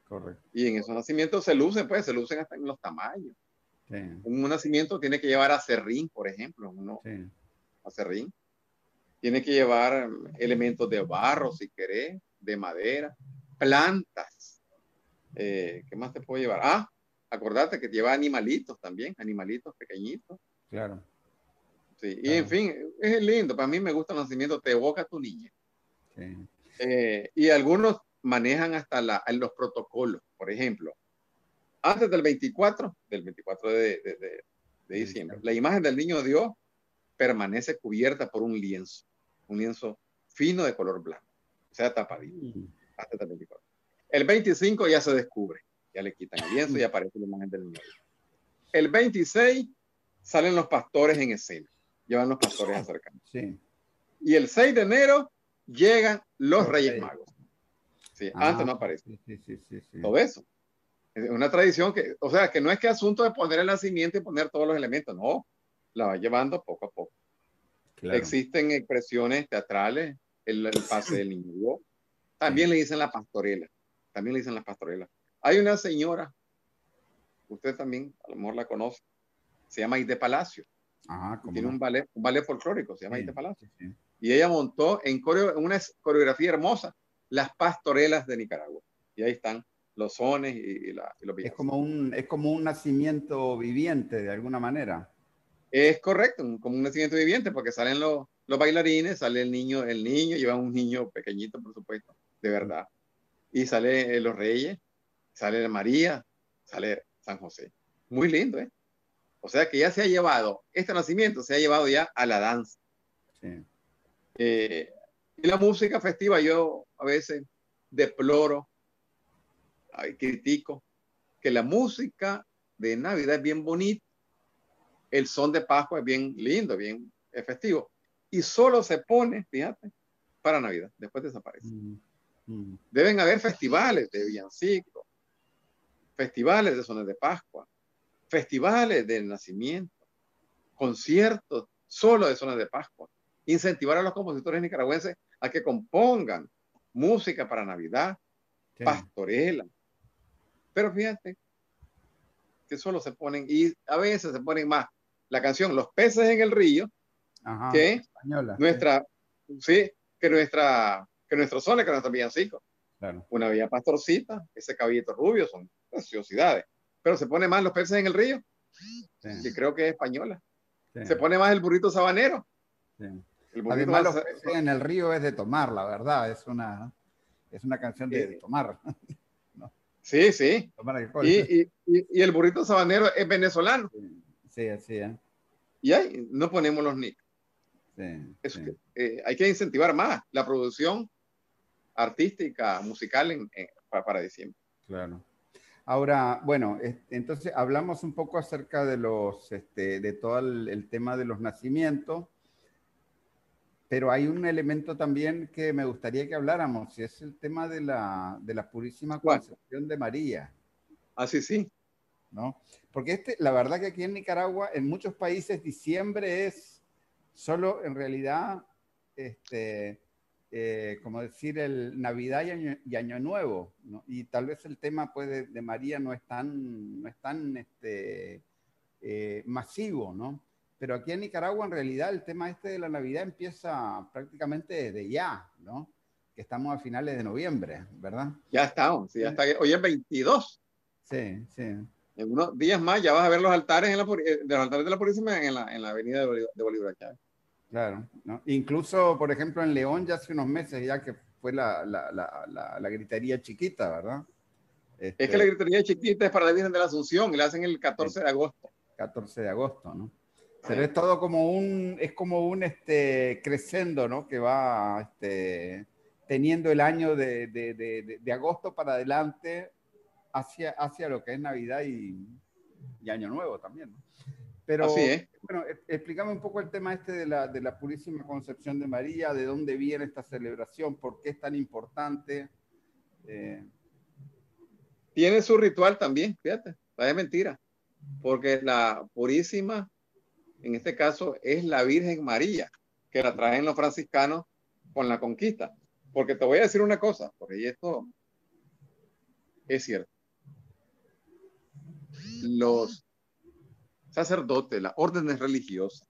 Correcto. Y en esos nacimientos se lucen, pues, se lucen hasta en los tamaños. Un nacimiento tiene que llevar a serrín, por ejemplo, uno serrín. Tiene que llevar elementos de barro, si querés, de madera, plantas. Eh, ¿Qué más te puedo llevar? Ah, acordate que lleva animalitos también, animalitos pequeñitos. Claro. Sí, y en fin, es lindo. Para mí me gusta el nacimiento, te evoca tu niña. Eh, y algunos manejan hasta los protocolos. Por ejemplo, antes del 24, del 24 de, diciembre, la imagen del niño Dios permanece cubierta por un lienzo, un lienzo fino de color blanco, o sea, tapadito, mm. hasta el 24. El 25 ya se descubre, ya le quitan el lienzo y aparece la imagen del niño. El 26 salen los pastores en escena, llevan los pastores acercando. Sí. Y el 6 de enero llegan los Reyes Magos. Sí, antes ah, no aparece. Sí, sí, sí, Todo eso. Es una tradición que, o sea, que no es que asunto de poner el nacimiento y poner todos los elementos, no, la va llevando poco a poco. Existen expresiones teatrales, el, pase del niño. También le dicen la pastorela, también le dicen la pastorela. Hay una señora, usted también a lo mejor la conoce, se llama Ide Palacio. Tiene un ballet, un ballet folclórico, se llama Ide Palacio. Y ella montó en una coreografía hermosa las pastorelas de Nicaragua. Y ahí están los sones y, la, los es como un Es como un nacimiento viviente, de alguna manera. Es correcto, como un nacimiento viviente, porque salen los, los bailarines, sale el niño, el niño, lleva un niño pequeñito, por supuesto, de verdad. Y sale los reyes, sale María, sale San José. Muy lindo, ¿eh? O sea que ya se ha llevado, este nacimiento se ha llevado ya a la danza. Sí. Eh, y la música festiva, yo a veces deploro critico que la música de Navidad es bien bonita, el son de Pascua es bien lindo, bien efectivo, y solo se pone, fíjate, para Navidad, después desaparece. Mm, mm. Deben haber festivales de villancico, festivales de sones de Pascua, festivales de nacimiento, conciertos solo de zonas de Pascua, incentivar a los compositores nicaragüenses a que compongan música para Navidad, pastorela, pero fíjate que solo se ponen, y a veces se ponen más la canción Los peces en el río, que nuestra, sí. que nuestra, que nuestro sol, que nuestra villancico. Claro. Una vía pastorcita, ese caballito rubio, son preciosidades. Pero se pone más los peces en el río, que creo que es española. Se pone más el burrito sabanero. El burrito Además, los peces en el río es de tomar, la verdad, es una, es una canción de, de tomar. Sí, sí. Y, y, el burrito sabanero es venezolano. Sí, así es. Y ahí no ponemos los nick. Sí, eh, hay que incentivar más la producción artística, musical en, para, diciembre. Claro. Ahora, bueno, entonces hablamos un poco acerca de los, este, de todo el tema de los nacimientos pero hay un elemento también que me gustaría que habláramos, y es el tema de la, de la Purísima Concepción de María. Ah, sí, sí. ¿No? Porque este, la verdad que aquí en Nicaragua, en muchos países, diciembre es solo en realidad este, eh, como decir, el Navidad y Año, Nuevo, y tal vez el tema pues, de, María no es tan, no es tan este, eh, masivo, ¿no? Pero aquí en Nicaragua en realidad el tema este de la Navidad empieza prácticamente desde ya, ¿no? Que estamos a finales de noviembre, ¿verdad? Ya estamos, sí, ya está. Hoy es 22. Sí, sí. En unos días más ya vas a ver los altares, en la, eh, de los altares de la Purísima en la, en la avenida de Bolívar, de Bolívar Chávez. Claro, ¿no? incluso, por ejemplo, en León ya hace unos meses ya que fue la, la, la, la gritería chiquita, ¿verdad? Es que la este gritería chiquita es para la Virgen de la Asunción y la hacen el 14 de agosto. 14 de agosto, ¿no? Pero es todo como un, es como un este, crescendo, ¿no? Que va este, teniendo el año de, de, de, de, agosto para adelante hacia, hacia lo que es Navidad y, y Año Nuevo también, ¿no? Pero, bueno, e, explícame un poco el tema este de la, de la Purísima Concepción de María, de dónde viene esta celebración, por qué es tan importante. Eh, Tiene su ritual también, fíjate, es mentira, porque la Purísima, en este caso, es la Virgen María, que la traen los franciscanos con la conquista. Porque te voy a decir una cosa, porque esto es cierto. Los sacerdotes, las órdenes religiosas,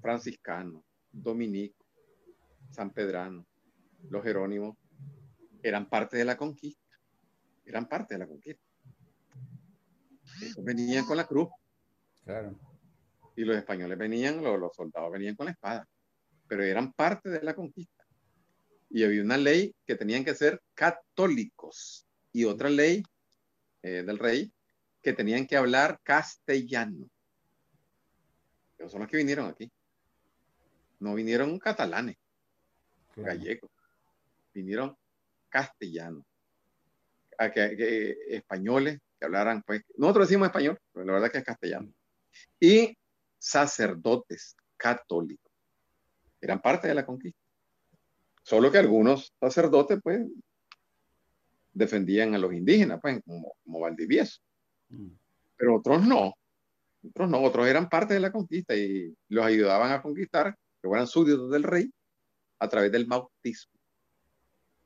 franciscanos, dominicos, san pedrano, los jerónimos, eran parte de la conquista, eran parte de la conquista. venían con la cruz. Claro. Y los españoles venían, los, soldados venían con la espada, pero eran parte de la conquista. Y había una ley que tenían que ser católicos y otra ley eh, del rey que tenían que hablar castellano. Pero son los que vinieron aquí. No vinieron catalanes, gallegos. Vinieron castellanos. A que, españoles que hablaran, pues, nosotros decimos español, pero la verdad que es castellano. Y sacerdotes católicos. Eran parte de la conquista. Solo que algunos sacerdotes, pues, defendían a los indígenas, pues, como, como Valdivieso. Mm. Pero otros no. Otros no, otros eran parte de la conquista y los ayudaban a conquistar, que fueran súbditos del rey, a través del bautismo.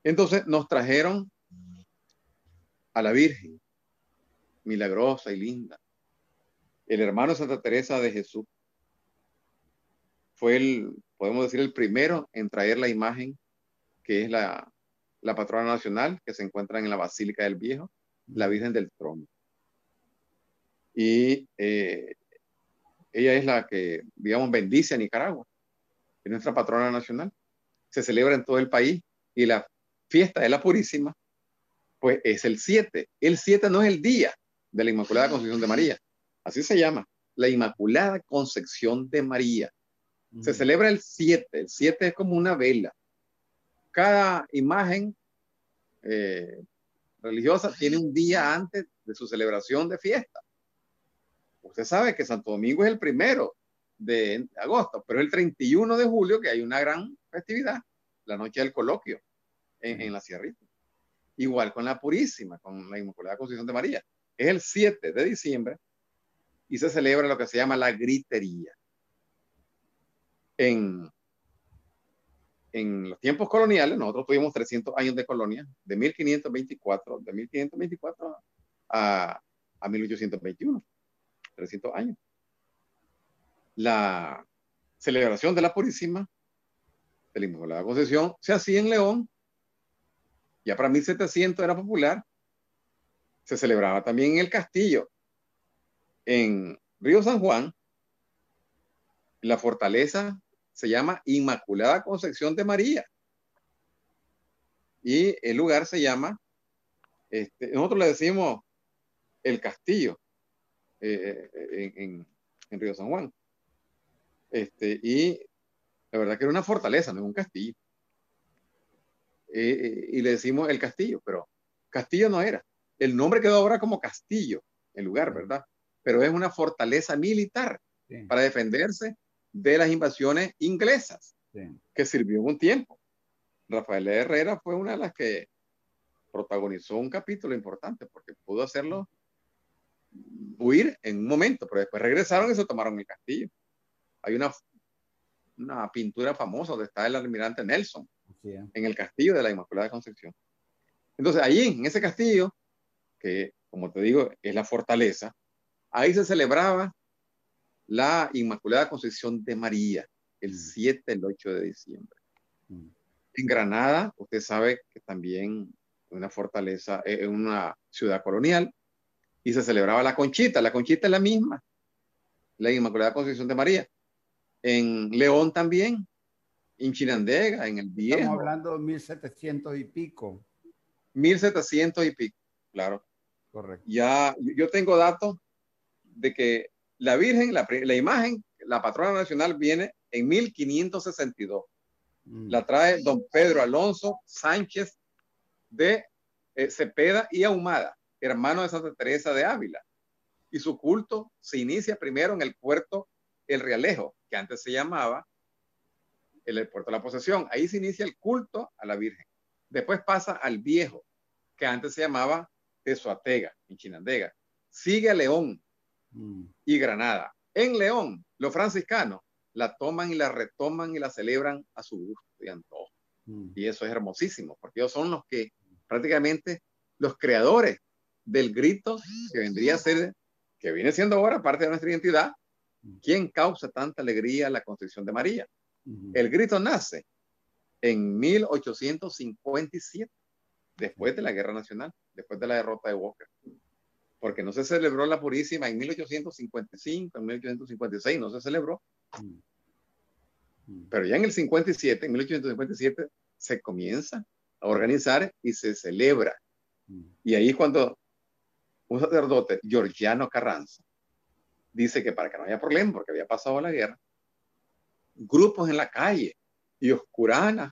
Entonces nos trajeron a la Virgen, milagrosa y linda. El hermano Santa Teresa de Jesús fue el, podemos decir, el primero en traer la imagen que es la, la patrona nacional que se encuentra en la Basílica del Viejo, la Virgen del Trono y eh, ella es la que, digamos, bendice a Nicaragua, es nuestra patrona nacional. Se celebra en todo el país y la fiesta de la Purísima, pues es el 7. El 7 no es el día de la Inmaculada Concepción de María, así se llama, la Inmaculada Concepción de María. Se celebra el 7, el 7 es como una vela. Cada imagen eh, religiosa tiene un día antes de su celebración de fiesta. Usted sabe que Santo Domingo es el primero de agosto, pero el 31 de julio que hay una gran festividad, la noche del coloquio en, la Sierrita. Igual con la Purísima, con la Inmaculada Concepción de María. Es el 7 de diciembre y se celebra lo que se llama la gritería. En, en los tiempos coloniales, nosotros tuvimos 300 años de colonia, de 1524, de 1524 a, a 1821. 300 años. La celebración de la Purísima, de la Concepción, se hacía en León. Ya para 1700 era popular. Se celebraba también en el castillo, en Río San Juan. La fortaleza se llama Inmaculada Concepción de María. Y el lugar se llama, este, nosotros le decimos el castillo, eh, eh, en, en, Río San Juan. Este, y la verdad que era una fortaleza, no un castillo. Eh, y le decimos el castillo, pero castillo no era. El nombre quedó ahora como castillo, el lugar, ¿verdad? Pero es una fortaleza militar para defenderse de las invasiones inglesas, que sirvió un tiempo. Rafael Herrera fue una de las que protagonizó un capítulo importante porque pudo hacerlo huir en un momento, pero después regresaron y se tomaron el castillo. Hay una, una pintura famosa donde está el almirante Nelson en el castillo de la Inmaculada Concepción. Entonces, ahí, en ese castillo, que como te digo, es la fortaleza, ahí se celebraba la Inmaculada Concepción de María, el 7, mm. el 8 de diciembre. Mm. En Granada, usted sabe que también una fortaleza, es una ciudad colonial, y se celebraba la conchita. La conchita es la misma, la Inmaculada Concepción de María. En León también, en Chinandega, en el Viejo. Estamos hablando de 1700 y pico. 1700 y pico, claro. Correcto. Ya, yo tengo datos de que la Virgen, la, la imagen, la patrona nacional viene en 1562. Mm. La trae don Pedro Alonso Sánchez de eh, Cepeda y Ahumada, hermano de Santa Teresa de Ávila. Y su culto se inicia primero en el puerto El Realejo, que antes se llamaba el puerto de la posesión. Ahí se inicia el culto a la Virgen. Después pasa al Viejo, que antes se llamaba Tezuatega, en Chinandega. Sigue a León mm. y Granada. En León, los franciscanos la toman y la retoman y la celebran a su gusto y antojo. Mm. Y eso es hermosísimo, porque ellos son los que prácticamente los creadores del grito que vendría a ser, que viene siendo ahora parte de nuestra identidad. ¿quién causa tanta alegría la concepción de María? El grito nace en 1857, después de la Guerra Nacional, después de la derrota de Walker. Porque no se celebró la Purísima en 1855, en 1856, no se celebró. Pero ya en el 57, en 1857, se comienza a organizar y se celebra. Y ahí cuando un sacerdote, Georgiano Carranza, dice que para que no haya problema, porque había pasado la guerra, grupos en la calle y oscuranas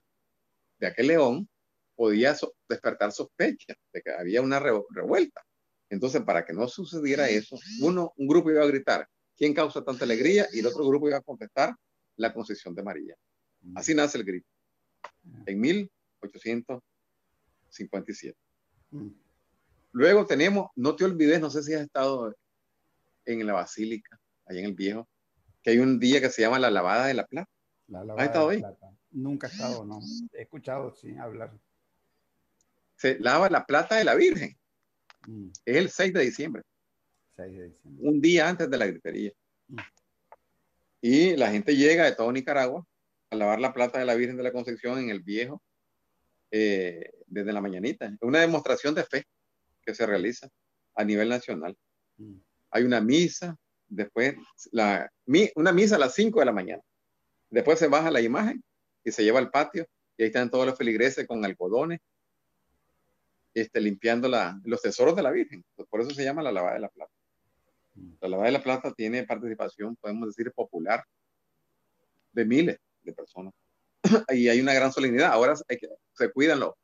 de aquel león podía despertar sospechas de que había una revuelta. Entonces, para que no sucediera eso, uno, un grupo iba a gritar, ¿quién causa tanta alegría? Y el otro grupo iba a contestar, la concesión de María. Así nace el grito, en 1857. Luego tenemos, no te olvides, no sé si has estado en la basílica, allá en el viejo, que hay un día que se llama la lavada de la plata. La lavada ¿Has estado ahí? Nunca he estado, no. He escuchado, sí, hablar. Se lava la plata de la Virgen. Mm. Es el 6 de diciembre. 6 de diciembre. Un día antes de la gritería. Mm. Y la gente llega de todo Nicaragua a lavar la plata de la Virgen de la Concepción en el viejo eh, desde la mañanita. Es una demostración de fe que se realiza a nivel nacional. Mm. Hay una misa, después la, una misa a las 5 de la mañana. Después se baja la imagen y se lleva al patio y ahí están todos los feligreses con algodones este, limpiando la, los tesoros de la Virgen. Por eso se llama la lavada de la plata. La lavada de la plata tiene participación, podemos decir, popular de miles de personas. y hay una gran solemnidad. Ahora se cuidan, los,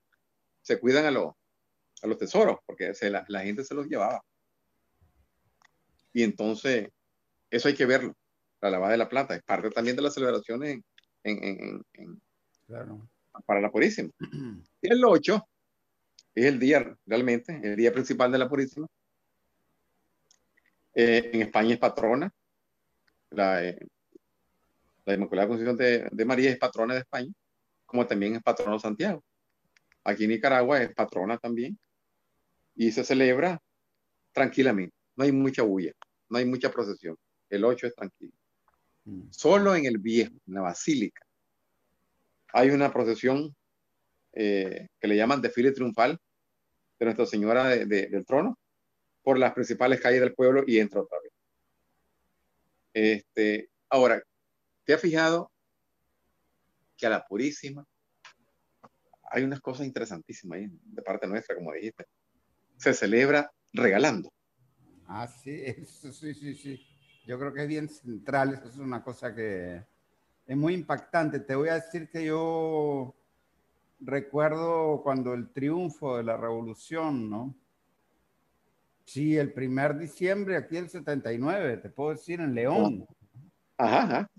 se cuidan a, los, a los tesoros, porque la, la gente se los llevaba. Y entonces, eso hay que verlo la lavada de la plata, es parte también de las celebraciones en, para la Purísima. Y el 8 es el día, realmente, el día principal de la Purísima. Eh, en España es patrona. La, eh, la Inmaculada Concepción de, de, María es patrona de España, como también es patrona de Santiago. Aquí en Nicaragua es patrona también. Y se celebra tranquilamente. No hay mucha bulla, no hay mucha procesión. El 8 es tranquilo. Solo en el viejo, en la basílica, hay una procesión eh, que le llaman desfile triunfal de Nuestra Señora del Trono por las principales calles del pueblo y entra otra vez. Este, ahora, ¿te has fijado que a la Purísima hay unas cosas interesantísimas ahí de parte nuestra, como dijiste? Se celebra regalando. Ah, sí, sí, sí, sí yo creo que es bien central, eso es una cosa que es muy impactante. Te voy a decir que yo recuerdo cuando el triunfo de la revolución, ¿no? Sí, el primer diciembre, aquí el 79, te puedo decir, en León. Ajá,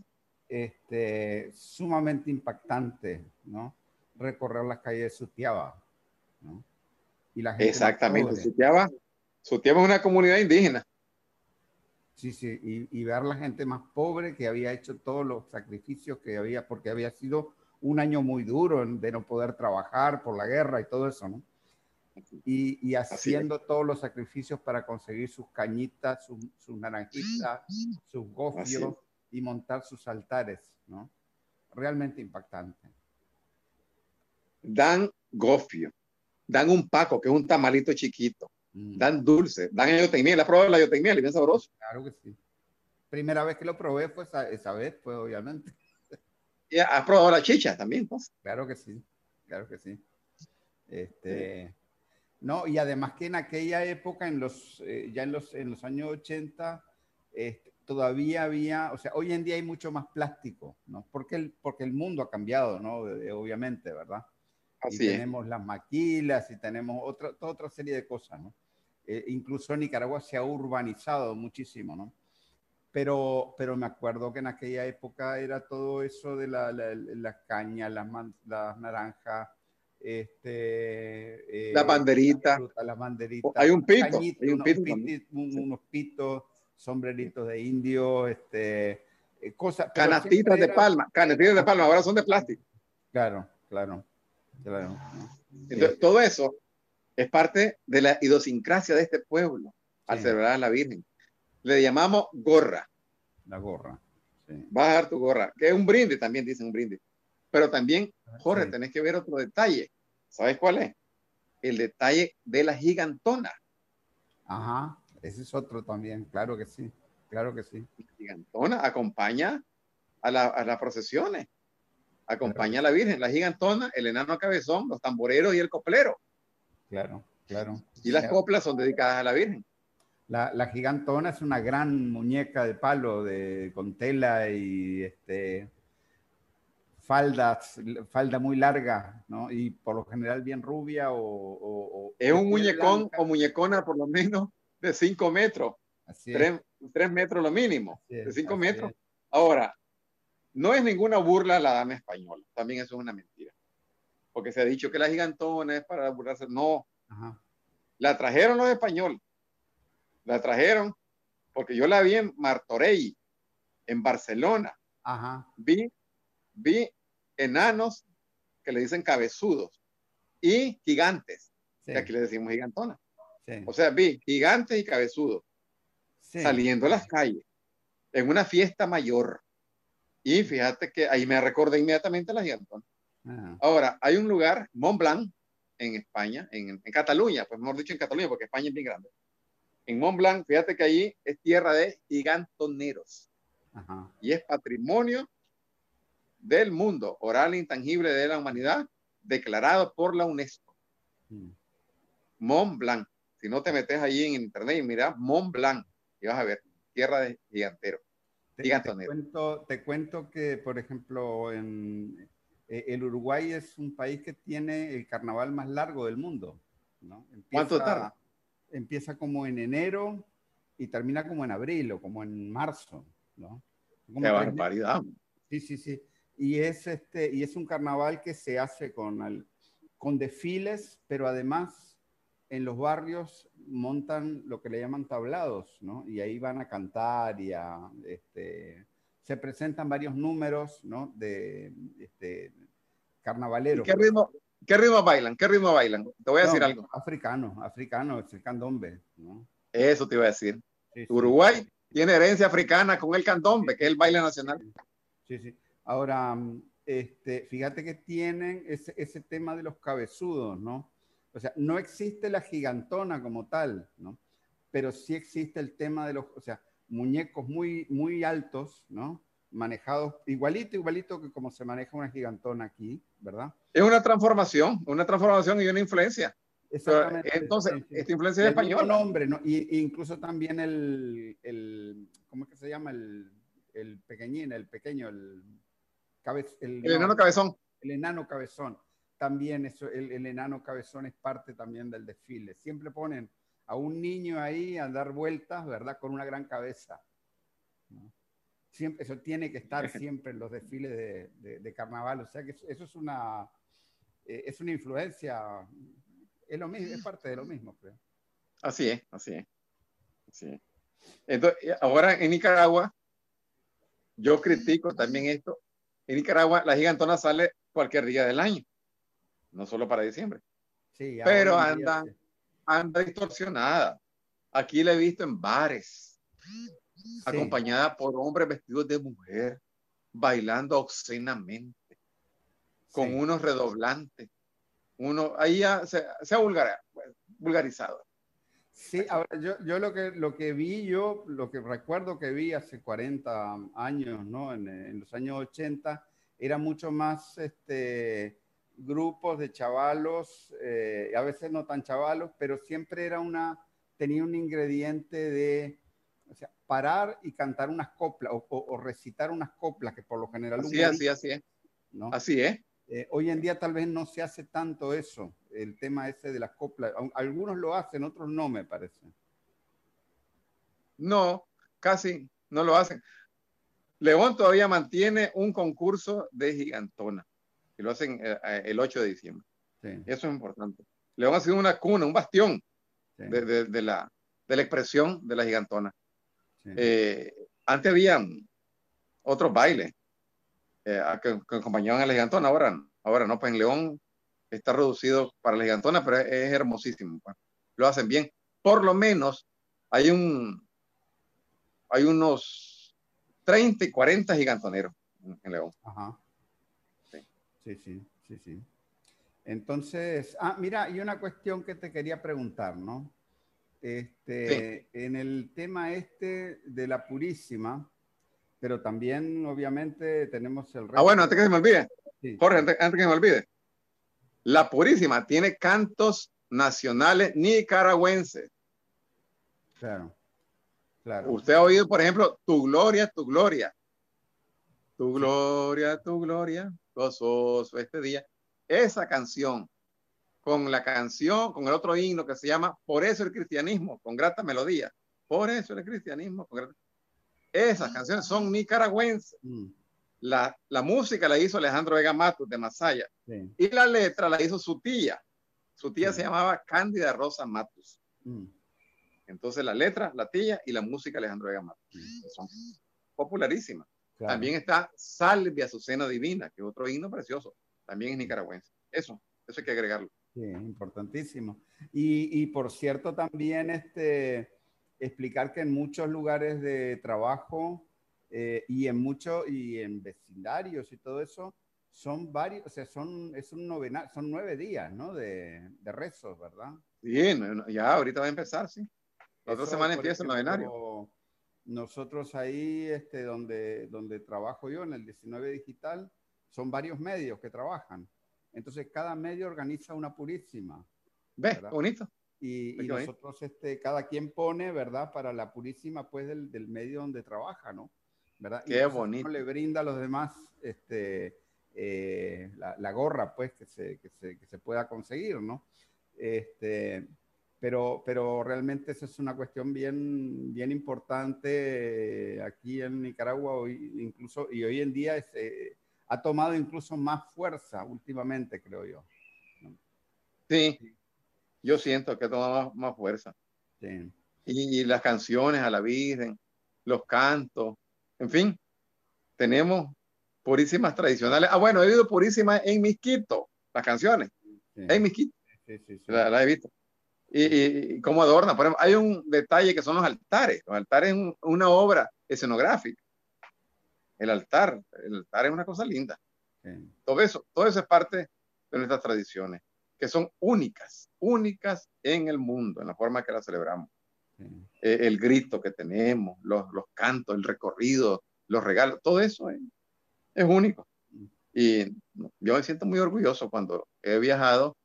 Este, sumamente impactante, ¿no? Recorrer las calles de Sutiaba, ¿no? Y la gente Exactamente, Sutiaba, Sutiaba es una comunidad indígena. Sí, sí, y, ver la gente más pobre que había hecho todos los sacrificios que había, porque había sido un año muy duro de no poder trabajar por la guerra y todo eso, ¿no? Y, haciendo todos los sacrificios para conseguir sus cañitas, sus, naranjitas, sus gofios y montar sus altares, ¿no? Realmente impactante. Dan gofio, dan un paco, que es un tamalito chiquito, mm. dan dulce, dan miel. ¿Has probado la miel? ¿Y bien sabroso? Claro que sí. Primera vez que lo probé fue esa, vez, pues obviamente. ¿Y has probado la chicha también? Pues? Claro que sí, claro que sí. Este, no, y además que en aquella época, en los, eh, ya en los, en los años 80, este, todavía había, o sea, hoy en día hay mucho más plástico, ¿no? Porque el, porque el mundo ha cambiado, ¿no? obviamente, ¿verdad? Y tenemos las maquilas y tenemos otra, toda otra serie de cosas, ¿no? Eh, incluso Nicaragua se ha urbanizado muchísimo, ¿no? Pero, pero me acuerdo que en aquella época era todo eso de la, la, caña, las, las naranjas, este, eh, la banderita. La banderita. Hay un pito. hay un pito unos, pitos, sombreritos de indio, este, eh, cosas. Canastitas de palma, canastitas de palma, ahora son de plástico. Claro, claro. Entonces, todo eso es parte de la idiosincrasia de este pueblo al celebrar a la Virgen. Le llamamos gorra. La gorra. Vas a dar tu gorra, que es un brinde, también dicen un brinde. Pero también, Jorge, tenés que ver otro detalle. ¿Sabes cuál es? El detalle de la gigantona. Ajá, ese es otro también, claro que sí, claro que sí. La gigantona acompaña a, a las procesiones acompaña a la Virgen, la gigantona, el enano cabezón, los tamboreros y el coplero. Claro, claro. Y las coplas son dedicadas a la Virgen. La, gigantona es una gran muñeca de palo de, con tela y este, faldas, falda muy larga, ¿no? Y por lo general bien rubia o... es un muñecón o muñecona por lo menos de 5 metros. Así 3, metros lo mínimo, de 5 metros. Ahora, no es ninguna burla la dama española, también eso es una mentira. Porque se ha dicho que la gigantona es para burlarse. No. La trajeron los españoles. La trajeron porque yo la vi en Martorell, en Barcelona. Vi, vi enanos que le dicen cabezudos y gigantes, que aquí le decimos gigantona. O sea, vi gigantes y cabezudos saliendo a las calles en una fiesta mayor. Y fíjate que ahí me recordé inmediatamente la gigantona. Ah. Ahora, hay un lugar, Mont Blanc, en España, en, Cataluña, pues mejor dicho en Cataluña, porque España es bien grande. En Mont Blanc, fíjate que ahí es tierra de gigantoneros. Y es patrimonio del mundo, oral e intangible de la humanidad, declarado por la UNESCO. Mm. Mont Blanc. Si no te metes allí en internet y miras Mont Blanc, y vas a ver tierra de giganteros. Te, cuento, que, por ejemplo, en, eh, el Uruguay es un país que tiene el carnaval más largo del mundo. ¿no? ¿Cuánto tarda? Empieza como en enero y termina como en abril o como en marzo. ¿no? Qué barbaridad. Sí, sí, sí. Y es, este, y es un carnaval que se hace con, con desfiles, pero además en los barrios montan lo que le llaman tablados, ¿no? Y ahí van a cantar y a, este, se presentan varios números, ¿no? De, este, carnavaleros. ¿Qué ritmo, ¿Qué ritmo bailan? ¿Qué ritmo bailan? Te voy a decir algo. Africano, africano, es el candombe, ¿no? Eso te iba a decir. Uruguay tiene herencia africana con el candombe, que es el baile nacional. Sí, sí. Ahora, este, fíjate que tienen ese, ese tema de los cabezudos, ¿no? O sea, no existe la gigantona como tal, ¿no? Pero sí existe el tema de los, o sea, muñecos muy, muy altos, ¿no? Manejados igualito, igualito que como se maneja una gigantona aquí, ¿verdad? Es una transformación, una transformación y una influencia. Exactamente. entonces, esta influencia es española. nombre, ¿no? Y, incluso también el, el, ¿cómo es que se llama? El, el pequeñín, el pequeño, el, el, el enano cabezón. El enano cabezón también eso, el, enano cabezón es parte también del desfile. Siempre ponen a un niño ahí a dar vueltas, ¿verdad? Con una gran cabeza. Siempre, eso tiene que estar siempre en los desfiles de, carnaval. O sea que eso, es una, eh, es una influencia, es, lo mismo, es parte de lo mismo, creo. Así es, así es. Entonces, ahora en Nicaragua, yo critico también esto. En Nicaragua, la gigantona sale cualquier día del año, no solo para diciembre. Sí, Pero anda, anda distorsionada. Aquí la he visto en bares, acompañada por hombres vestidos de mujer, bailando obscenamente, con unos redoblantes. Uno, ahí ya se, ha vulgarizado. Sí, ahora yo, yo lo, que, lo que vi, yo lo que recuerdo que vi hace 40 años, ¿no? En, en los años 80, era mucho más este, grupos de chavalos, eh, a veces no tan chavalos, pero siempre era una, tenía un ingrediente de, o sea, parar y cantar unas coplas o, recitar unas coplas que por lo general... Así, así, así es. ¿no? Así es. Eh, hoy en día tal vez no se hace tanto eso, el tema ese de las coplas. Algunos lo hacen, otros no, me parece. No, casi no lo hacen. León todavía mantiene un concurso de gigantona y lo hacen eh, eh, el 8 de diciembre. Eso es importante. León ha sido una cuna, un bastión de, la, de la expresión de la gigantona. antes habían otros bailes eh, que, acompañaban a la gigantona. Ahora, ahora no, pues en León está reducido para la gigantona, pero es, hermosísimo. Pues. Lo hacen bien. Por lo menos hay un hay unos 30 y 40 gigantoneros en León. Ajá. Sí. sí, sí, sí, Entonces, ah, mira, y una cuestión que te quería preguntar, ¿no? Este, En el tema este de la Purísima, pero también obviamente tenemos el Ah, bueno, antes que se me olvide, Jorge, antes, que se me olvide, la Purísima tiene cantos nacionales nicaragüenses. Claro, claro. Usted ha oído, por ejemplo, Tu Gloria, Tu Gloria. Tu Gloria, Tu Gloria, gozoso este día. Esa canción, con la canción, con el otro himno que se llama Por eso el cristianismo, con grata melodía. Por eso el cristianismo, con grata esas canciones son nicaragüenses. Mm. La, la, música la hizo Alejandro Vega Matos de Masaya. Y la letra la hizo su tía. Su tía se llamaba Cándida Rosa Matos. Mm. Entonces la letra, la tía y la música Alejandro Vega Matos. Mm. Son popularísimas. También está Salve Azucena Divina, que es otro himno precioso. También es nicaragüense. Eso, eso hay que agregarlo. Sí, importantísimo. Y, y por cierto, también este, explicar que en muchos lugares de trabajo eh, y en muchos y en vecindarios y todo eso son varios, o sea, son, es un novena, son nueve días, ¿no? De, de rezos, ¿verdad? Bien, ya ahorita va a empezar, sí. La otra semana empieza el novenario. Nosotros ahí, este, donde, donde trabajo yo, en el 19 Digital, son varios medios que trabajan. Entonces, cada medio organiza una purísima. ¿Ves? Bonito. Y, nosotros, este, cada quien pone, ¿verdad? Para la purísima, pues, del, del medio donde trabaja, ¿no? ¿Verdad? Qué bonito. le brinda a los demás, este, eh, la, la, gorra, pues, que se, que se, que se pueda conseguir, ¿no? Este, pero, pero realmente esa es una cuestión bien, bien importante eh, aquí en Nicaragua, hoy, incluso, y hoy en día es, eh, ha tomado incluso más fuerza últimamente, creo yo. Sí, yo siento que toma más, fuerza. Y, las canciones a la Virgen, los cantos, en fin, tenemos purísimas tradicionales. Ah, bueno, he oído purísimas en Misquito, las canciones, en Misquito. La, he visto. Y, cómo adorna. Por ejemplo, hay un detalle que son los altares. Los altares es una obra escenográfica. El altar, el altar es una cosa linda. Todo eso, todo eso es parte de nuestras tradiciones que son únicas, únicas en el mundo, en la forma que la celebramos. Eh, el grito que tenemos, los, los, cantos, el recorrido, los regalos, todo eso es, es único. Y yo me siento muy orgulloso cuando he viajado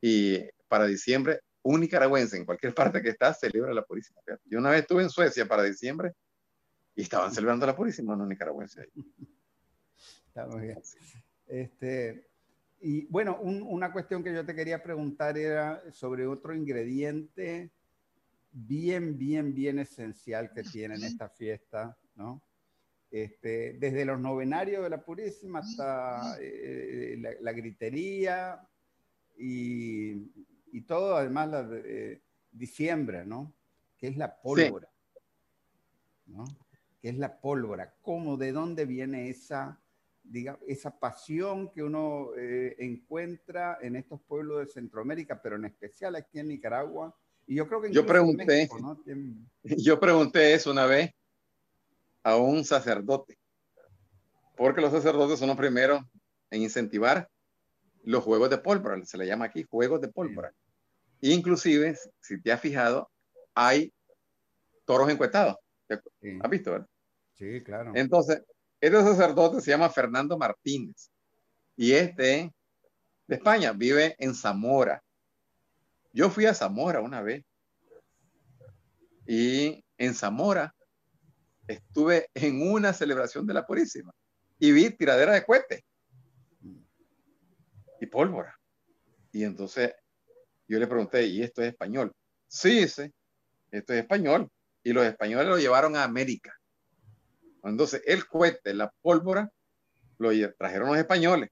y para diciembre un nicaragüense en cualquier parte que está celebra la Purísima. Yo una vez estuve en Suecia para diciembre y estaban celebrando la Purísima los nicaragüenses ahí. Está muy bien. Este, y bueno, una cuestión que yo te quería preguntar era sobre otro ingrediente bien, bien, bien esencial que tienen esta fiesta, ¿no? Este, desde los novenarios de la Purísima hasta eh, la, gritería y, y, todo, además, la, eh, diciembre, ¿no? Que es la pólvora, ¿no? Que es la pólvora. ¿Cómo, de dónde viene esa digamos, esa pasión que uno eh, encuentra en estos pueblos de Centroamérica, pero en especial aquí en Nicaragua. Y yo creo que yo pregunté, yo pregunté eso una vez a un sacerdote, porque los sacerdotes son los primeros en incentivar los juegos de pólvora, se le llama aquí juegos de pólvora. Inclusive, si te has fijado, hay toros encuestados. ¿Has visto, verdad? Sí, claro. Entonces, este sacerdote se llama Fernando Martínez y este de España vive en Zamora. Yo fui a Zamora una vez y en Zamora estuve en una celebración de la Purísima y vi tiradera de cohetes y pólvora. Y entonces yo le pregunté, ¿y esto es español? Sí, sí, esto es español. Y los españoles lo llevaron a América. Entonces, el cohete, la pólvora, lo trajeron los españoles.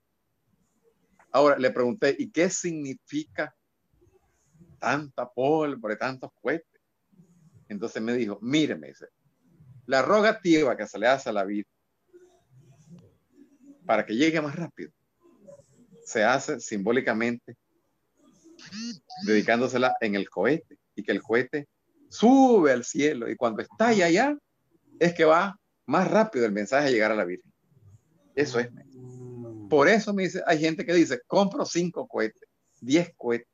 Ahora le pregunté, ¿y qué significa tanta pólvora y tantos cohetes? Entonces me dijo, míreme, dice, la rogativa que se le hace a la vida para que llegue más rápido se hace simbólicamente dedicándosela en el cohete y que el cohete sube al cielo y cuando está allá es que va más rápido el mensaje a llegar a la Virgen. Eso es. Por eso me dice, hay gente que dice, compro cinco cohetes, diez cohetes.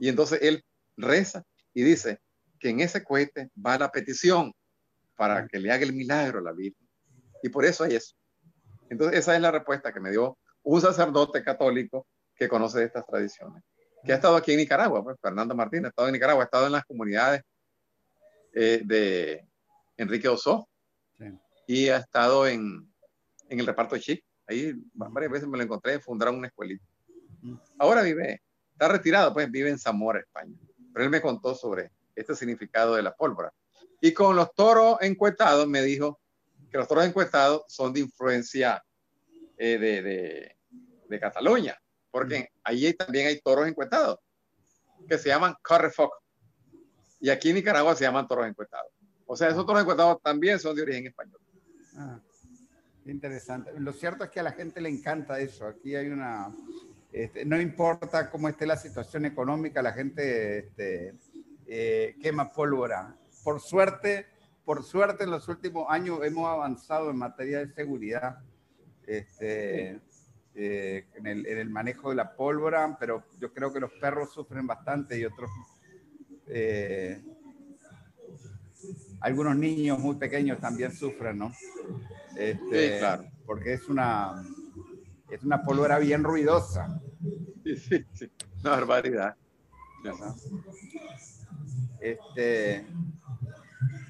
Y entonces él reza y dice que en ese cohete va la petición para que le haga el milagro a la Virgen. Y por eso hay eso. Entonces esa es la respuesta que me dio un sacerdote católico que conoce de estas tradiciones, que ha estado aquí en Nicaragua, pues, Fernando Martínez, ha estado en Nicaragua, ha estado en las comunidades eh, de Enrique Oso, y ha estado en, en el reparto de Ahí varias veces me lo encontré, fundaron una escuelita. Ahora vive, está retirado, pues vive en Zamora, España. Pero él me contó sobre este significado de la pólvora. Y con los toros encuestados me dijo que los toros encuestados son de influencia eh, de, de, de, Cataluña, porque allí también hay toros encuestados que se llaman Carrefoc. Y aquí en Nicaragua se llaman toros encuestados. O sea, esos toros encuestados también son de origen español. Ah, interesante. Lo cierto es que a la gente le encanta eso. Aquí hay una... Este, no importa cómo esté la situación económica, la gente este, eh, quema pólvora. Por suerte, por suerte en los últimos años hemos avanzado en materia de seguridad este, eh, en, el, en, el, manejo de la pólvora, pero yo creo que los perros sufren bastante y otros eh, algunos niños muy pequeños también sufren, ¿no? Este, sí, claro. Porque es una, es una pólvora bien ruidosa. Sí, sí, sí. Una barbaridad. Este,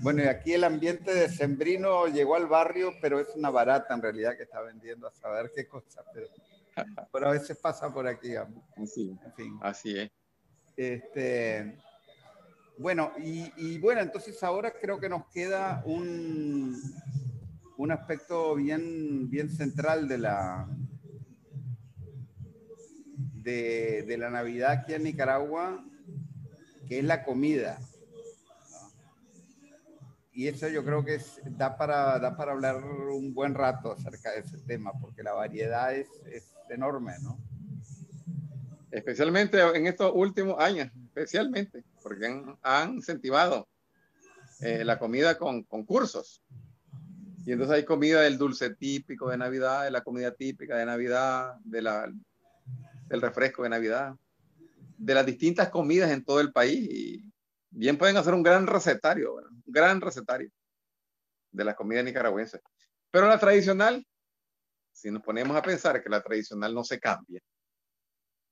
bueno, y aquí el ambiente de Sembrino llegó al barrio, pero es una barata en realidad que está vendiendo a saber qué cosa. Pero, pero a veces pasa por aquí. Así, en fin. así es. Este, bueno, y, bueno, entonces ahora creo que nos queda un, un aspecto bien, bien central de la, de, la Navidad aquí en Nicaragua, que es la comida. Y eso yo creo que da, para, da para hablar un buen rato acerca de ese tema, porque la variedad es, es enorme, ¿no? Especialmente en estos últimos años, especialmente porque han, incentivado eh, la comida con concursos. Y entonces hay comida del dulce típico de Navidad, de la comida típica de Navidad, de la, del refresco de Navidad, de las distintas comidas en todo el país. Bien pueden hacer un gran recetario, un gran recetario de la comida nicaragüense. Pero la tradicional, si nos ponemos a pensar que la tradicional no se cambia,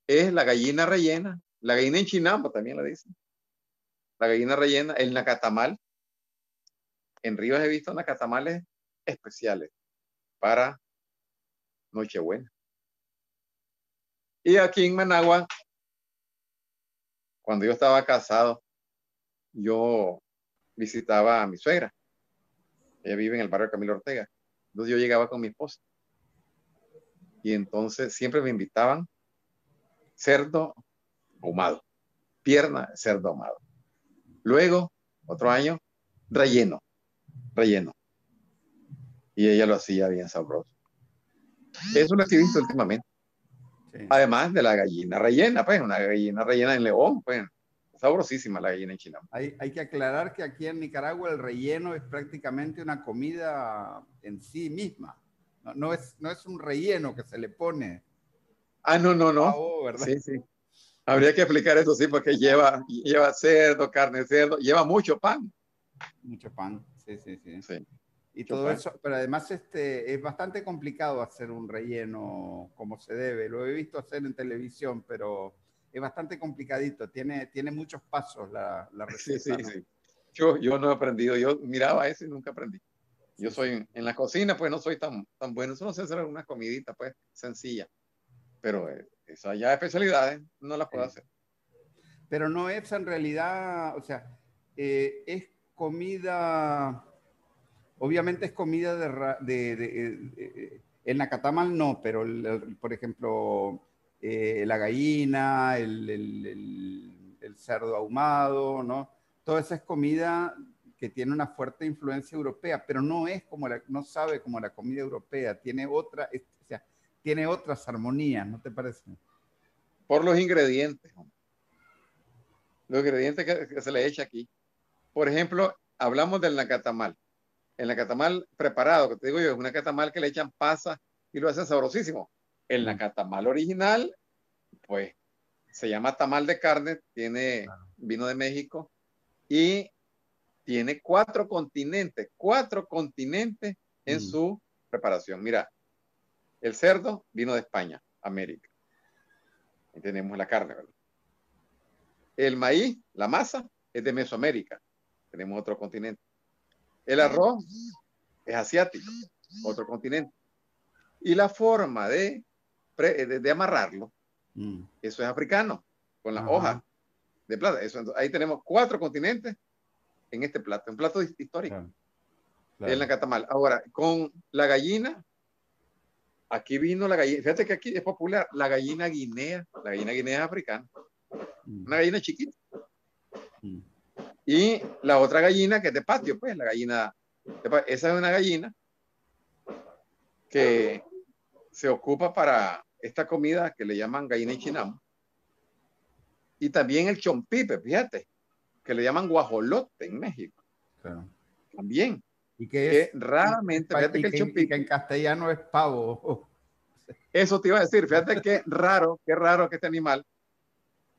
es la gallina rellena, la gallina en chinampa también la dicen, la gallina rellena, el nacatamal. En Rivas he visto nacatamales especiales para Nochebuena. Y aquí en Managua, cuando yo estaba casado, yo visitaba a mi suegra. Ella vive en el barrio Camilo Ortega. Entonces yo llegaba con mi esposa. Y entonces siempre me invitaban cerdo ahumado, pierna cerdo ahumado. Luego, otro año, relleno, relleno. Y ella lo hacía bien sabroso. Eso lo he visto últimamente. Además de la gallina rellena, pues, una gallina rellena en León, pues, sabrosísima la gallina en China. Hay, hay, que aclarar que aquí en Nicaragua el relleno es prácticamente una comida en sí misma. No, no, es, no es un relleno que se le pone. Ah, no, no, no. ¿verdad? Sí, sí. Habría que explicar eso, sí, porque lleva, lleva cerdo, carne de cerdo, lleva mucho pan. Mucho pan, sí, sí, sí. sí. Y todo eso, pero además este, es bastante complicado hacer un relleno como se debe. Lo he visto hacer en televisión, pero es bastante complicadito. Tiene, tiene muchos pasos la, la receta. Sí, sí, sí. Yo, yo no he aprendido. Yo miraba eso y nunca aprendí. Yo soy en la cocina, pues no soy tan, tan bueno. Solo sé hacer algunas comiditas, pues, sencillas. Pero eh, esas ya especialidades no las puedo hacer. Pero no es en realidad, o sea, eh, es comida Obviamente es comida de, de, el nacatamal no, pero por ejemplo eh, la gallina, el, el, cerdo ahumado, ¿no? Toda esa es comida que tiene una fuerte influencia europea, pero no es como la, no sabe como la comida europea, tiene otra, o sea, tiene otras armonías, ¿no te parece? Por los ingredientes, los ingredientes que, se le echa aquí. Por ejemplo, hablamos del nacatamal en la catamal preparado, que te digo yo, es una catamal que le echan pasa y lo hacen sabrosísimo. En la catamal original, pues se llama tamal de carne, tiene vino de México y tiene cuatro continentes, cuatro continentes en su preparación. Mira, el cerdo vino de España, América. Tenemos la carne, ¿verdad? El maíz, la masa, es de Mesoamérica. Tenemos otro continente. El arroz es asiático, otro continente. Y la forma de, de, amarrarlo, mm. eso es africano, con la hoja de plata. Eso, ahí tenemos cuatro continentes en este plato, un plato histórico. En la catamal. Ahora, con la gallina, aquí vino la gallina, fíjate que aquí es popular, la gallina guinea, la gallina guinea es africana, mm. una gallina chiquita. Mm. Y la otra gallina que es de patio, pues la gallina, esa es una gallina que se ocupa para esta comida que le llaman gallina y chinamo. Y también el chompipe, fíjate, que le llaman guajolote en México. También. Y que, raramente, fíjate que, el chompipe. en castellano es pavo. Eso te iba a decir, fíjate qué raro, qué raro que este animal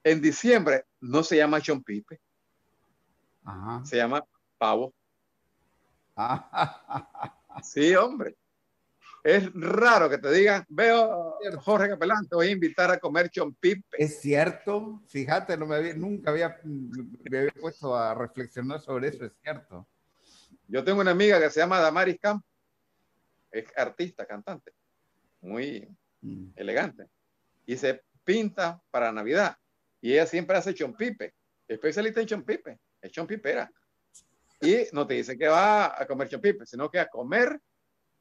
en diciembre no se llama chompipe, se llama pavo. sí, hombre. Es raro que te digan, veo Jorge Capelán, te voy a invitar a comer chompipe. Es cierto, fíjate, no me nunca había, me había puesto a reflexionar sobre eso, es cierto. Yo tengo una amiga que se llama Damaris Camp, es artista, cantante, muy mm. elegante, y se pinta para Navidad. Y ella siempre hace chompipe, especialista en chompipe es chompipera. Y no te dice que va a comer chompipe, sino que a comer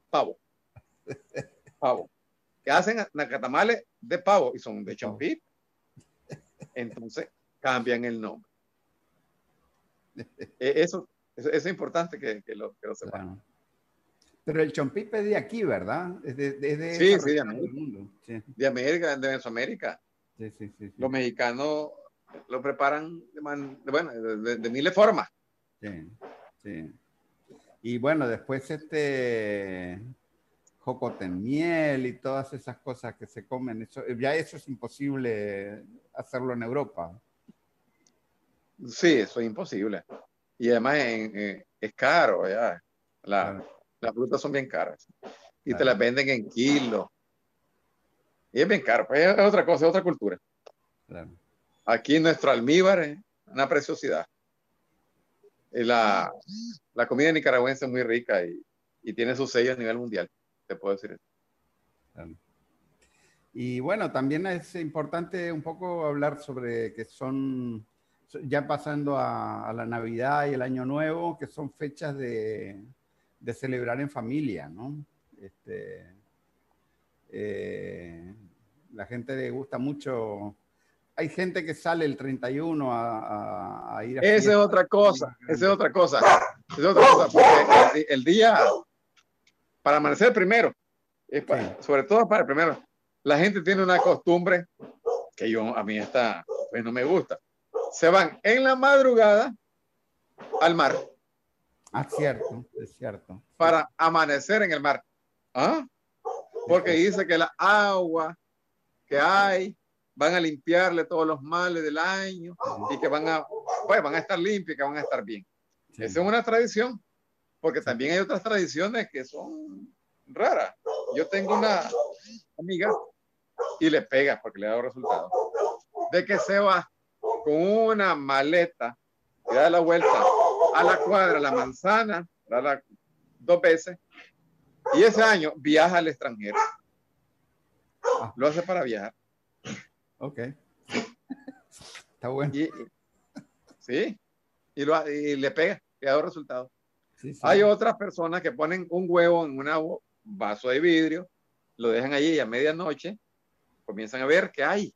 pavo. Pavo. Que hacen nacatamales de pavo y son de chompipe. Entonces cambian el nombre. E, eso, eso, es importante que, lo, que lo sepan. Pero el chompipe es de aquí, ¿verdad? Es de, sí, sí, de América. Sí. De América, de Mesoamérica. Sí, sí, sí, Los mexicanos lo preparan de, bueno, de, miles formas. Sí, sí. Y bueno, después este jocoten miel y todas esas cosas que se comen, eso, ya eso es imposible hacerlo en Europa. Sí, eso es imposible. Y además es caro, ya. Las frutas son bien caras. Y te las venden en kilos. Y es bien caro, pues es otra cosa, es otra cultura. Claro. Aquí nuestro almíbar es una preciosidad. La, la comida nicaragüense es muy rica y, y, tiene su sello a nivel mundial, te puedo decir eso. Y bueno, también es importante un poco hablar sobre que son, ya pasando a, la Navidad y el Año Nuevo, que son fechas de, de celebrar en familia, ¿no? Este, eh, la gente le gusta mucho hay gente que sale el 31 a, a, ir a... Esa es otra cosa, esa es otra cosa. es otra cosa, porque el, día, para amanecer primero, Sobre todo para, primero, la gente tiene una costumbre que yo, a mí esta, pues no me gusta. Se van en la madrugada al mar. Ah, cierto, es cierto. Para amanecer en el mar. ¿Ah? Porque dice que la agua que hay van a limpiarle todos los males del año y que van a, pues, van a estar limpios y que van a estar bien. Esa es una tradición, porque también hay otras tradiciones que son raras. Yo tengo una amiga y le pega porque le dado resultado. De que se va con una maleta y da la vuelta a la cuadra, a la manzana, da dos veces, y ese año viaja al extranjero. Ah. Lo hace para viajar. Ok. Está bueno. sí, y, lo, y le pega, le ha Hay otras personas que ponen un huevo en un vaso de vidrio, lo dejan allí y a medianoche comienzan a ver qué hay.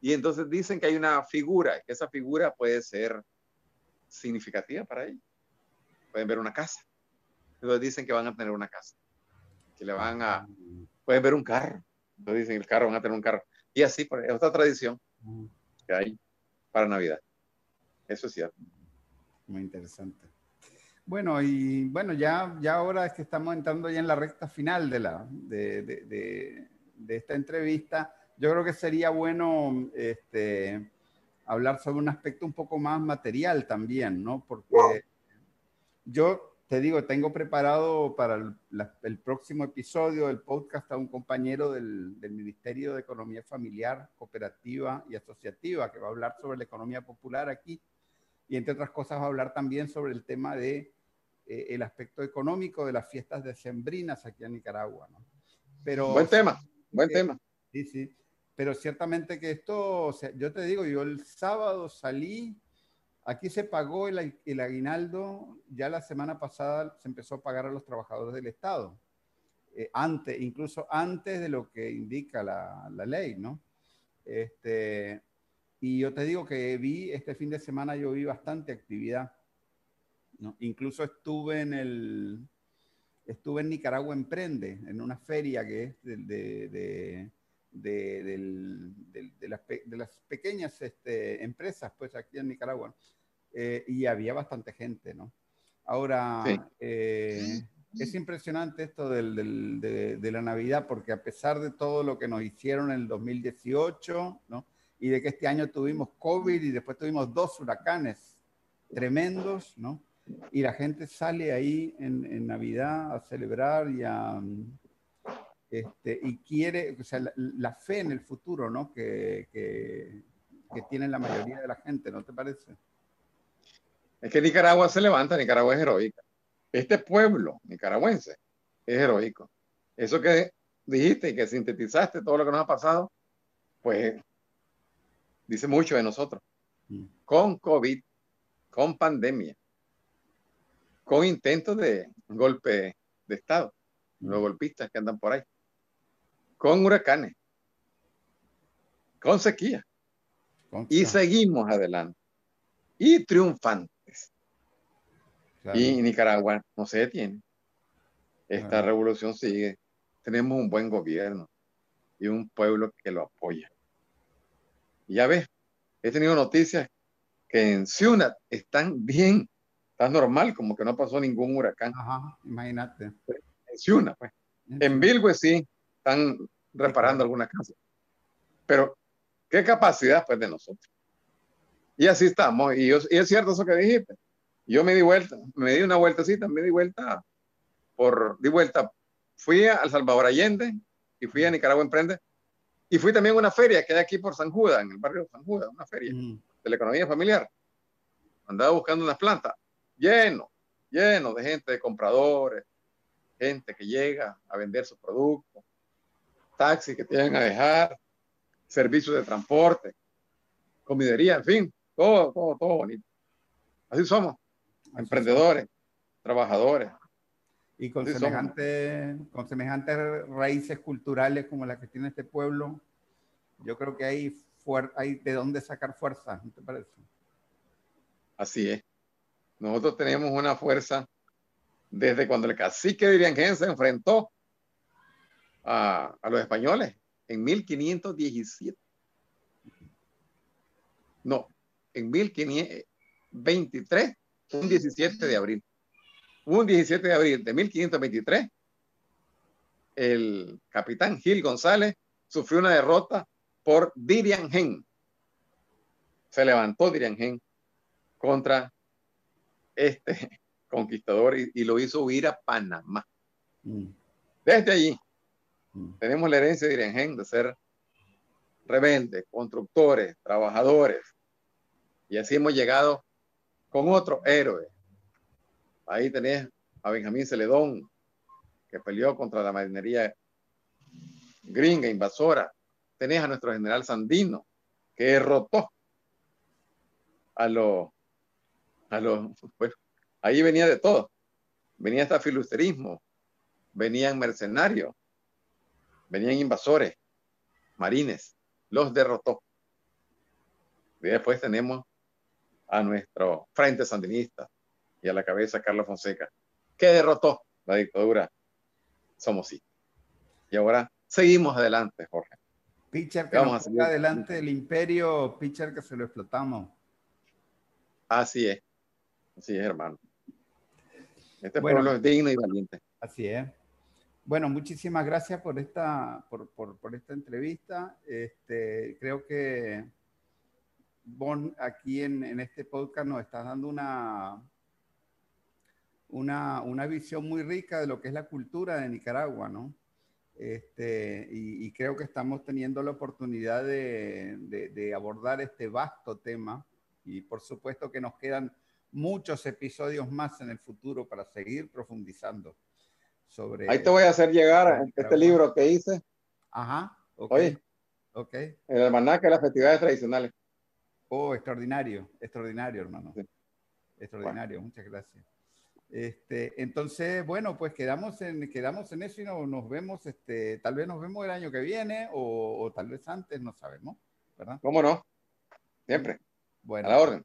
Y entonces dicen que hay una figura, que esa figura puede ser significativa para ellos. Pueden ver una casa. Entonces dicen que van a tener una casa. Que le van a... Pueden ver un carro. Entonces dicen el carro, van a tener un carro. Y así, es otra tradición que hay para Navidad. Eso es cierto. Muy interesante. Bueno, y bueno, ya, ya ahora es que estamos entrando ya en la recta final de, la, de, de, de esta entrevista. Yo creo que sería bueno este, hablar sobre un aspecto un poco más material también, ¿no? Porque yo te digo, tengo preparado para el, próximo episodio del podcast a un compañero del, Ministerio de Economía Familiar, Cooperativa y Asociativa que va a hablar sobre la economía popular aquí y entre otras cosas va a hablar también sobre el tema de eh, el aspecto económico de las fiestas decembrinas aquí en Nicaragua, ¿no? Pero buen tema, buen tema. Sí, sí. Pero ciertamente que esto, o sea, yo te digo, yo el sábado salí Aquí se pagó el, aguinaldo, ya la semana pasada se empezó a pagar a los trabajadores del Estado, eh, antes, incluso antes de lo que indica la, ley, ¿no? Este, y yo te digo que vi, este fin de semana yo vi bastante actividad, ¿no? Incluso estuve en el, estuve en Nicaragua Emprende, en una feria que es de, de, las, pequeñas este, empresas, pues aquí en Nicaragua. Eh, y había bastante gente, ¿no? Ahora, eh, es impresionante esto del, de, la Navidad, porque a pesar de todo lo que nos hicieron en el 2018, ¿no? Y de que este año tuvimos COVID y después tuvimos dos huracanes tremendos, ¿no? Y la gente sale ahí en, Navidad a celebrar y a... Este, y quiere, o sea, la, fe en el futuro, ¿no? Que, que, que tiene la mayoría de la gente, ¿no te parece? Es que Nicaragua se levanta, Nicaragua es heroica. Este pueblo nicaragüense es heroico. Eso que dijiste y que sintetizaste todo lo que nos ha pasado, pues dice mucho de nosotros. Mm. Con COVID, con pandemia, con intentos de golpe de Estado, los golpistas que andan por ahí, con huracanes, con sequía. y seguimos adelante. Y triunfante. Y Nicaragua no se detiene. Esta revolución sigue. Tenemos un buen gobierno y un pueblo que lo apoya. Y ya ves, he tenido noticias que en Ciudad están bien, está normal, como que no pasó ningún huracán. Ajá, imagínate. En Ciudad, pues. En Bilwe sí, están reparando algunas casas. Pero, ¿qué capacidad, pues, de nosotros? Y así estamos. Y, y es cierto eso que dijiste. Yo me di vuelta, me di una vueltecita, me di vuelta por, di vuelta, fui a Salvador Allende y fui a Nicaragua Emprende y fui también a una feria que hay aquí por San Judas, en el barrio de San Judas, una feria de la economía familiar. Andaba buscando unas plantas, lleno, lleno de gente, de compradores, gente que llega a vender sus productos, taxis que tienen a dejar, servicios de transporte, comidería, en fin, todo, todo, todo bonito. Así somos emprendedores, trabajadores. Y con, semejante, con semejantes raíces culturales como las que tiene este pueblo, yo creo que hay, hay de dónde sacar fuerza, ¿no te parece? Así es. Nosotros tenemos una fuerza desde cuando el cacique de Iriangén se enfrentó a, los españoles en 1517. No, en 1523, un 17 de abril. Un 17 de abril de 1523, el capitán Gil González sufrió una derrota por Diriangén. Se levantó Diriangén contra este conquistador y, lo hizo huir a Panamá. Mm. Desde allí mm. tenemos la herencia de Diriangén de ser rebeldes, constructores, trabajadores. Y así hemos llegado con otro héroe. Ahí tenés a Benjamín Celedón, que peleó contra la marinería gringa, invasora. Tenés a nuestro general Sandino, que derrotó a los, a los, bueno, ahí venía de todo. Venía hasta filusterismo, venían mercenarios, venían invasores, marines, los derrotó. Y después tenemos a nuestro frente sandinista y a la cabeza Carlos Fonseca, que derrotó la dictadura Somos sí. Y ahora seguimos adelante, Jorge. Pitcher que Vamos a adelante del imperio, pitcher que se lo explotamos. Así es, así es, hermano. Este pueblo es digno y valiente. Así es. Bueno, muchísimas gracias por esta, por, por, por esta entrevista. Este, creo que Bon, aquí en, en, este podcast nos estás dando una, una, una, visión muy rica de lo que es la cultura de Nicaragua, ¿no? Este, y, creo que estamos teniendo la oportunidad de, de, abordar este vasto tema y por supuesto que nos quedan muchos episodios más en el futuro para seguir profundizando sobre... Ahí te voy a hacer llegar este libro que hice. Ajá, ok. Oye, okay. El almanaque de las festividades tradicionales. Oh, extraordinario, extraordinario, hermano. Extraordinario, muchas gracias. Este, entonces, bueno, pues quedamos en, quedamos en eso y nos vemos, este, tal vez nos vemos el año que viene o, tal vez antes, no sabemos, ¿verdad? ¿Cómo no? Siempre. Bueno. A la orden.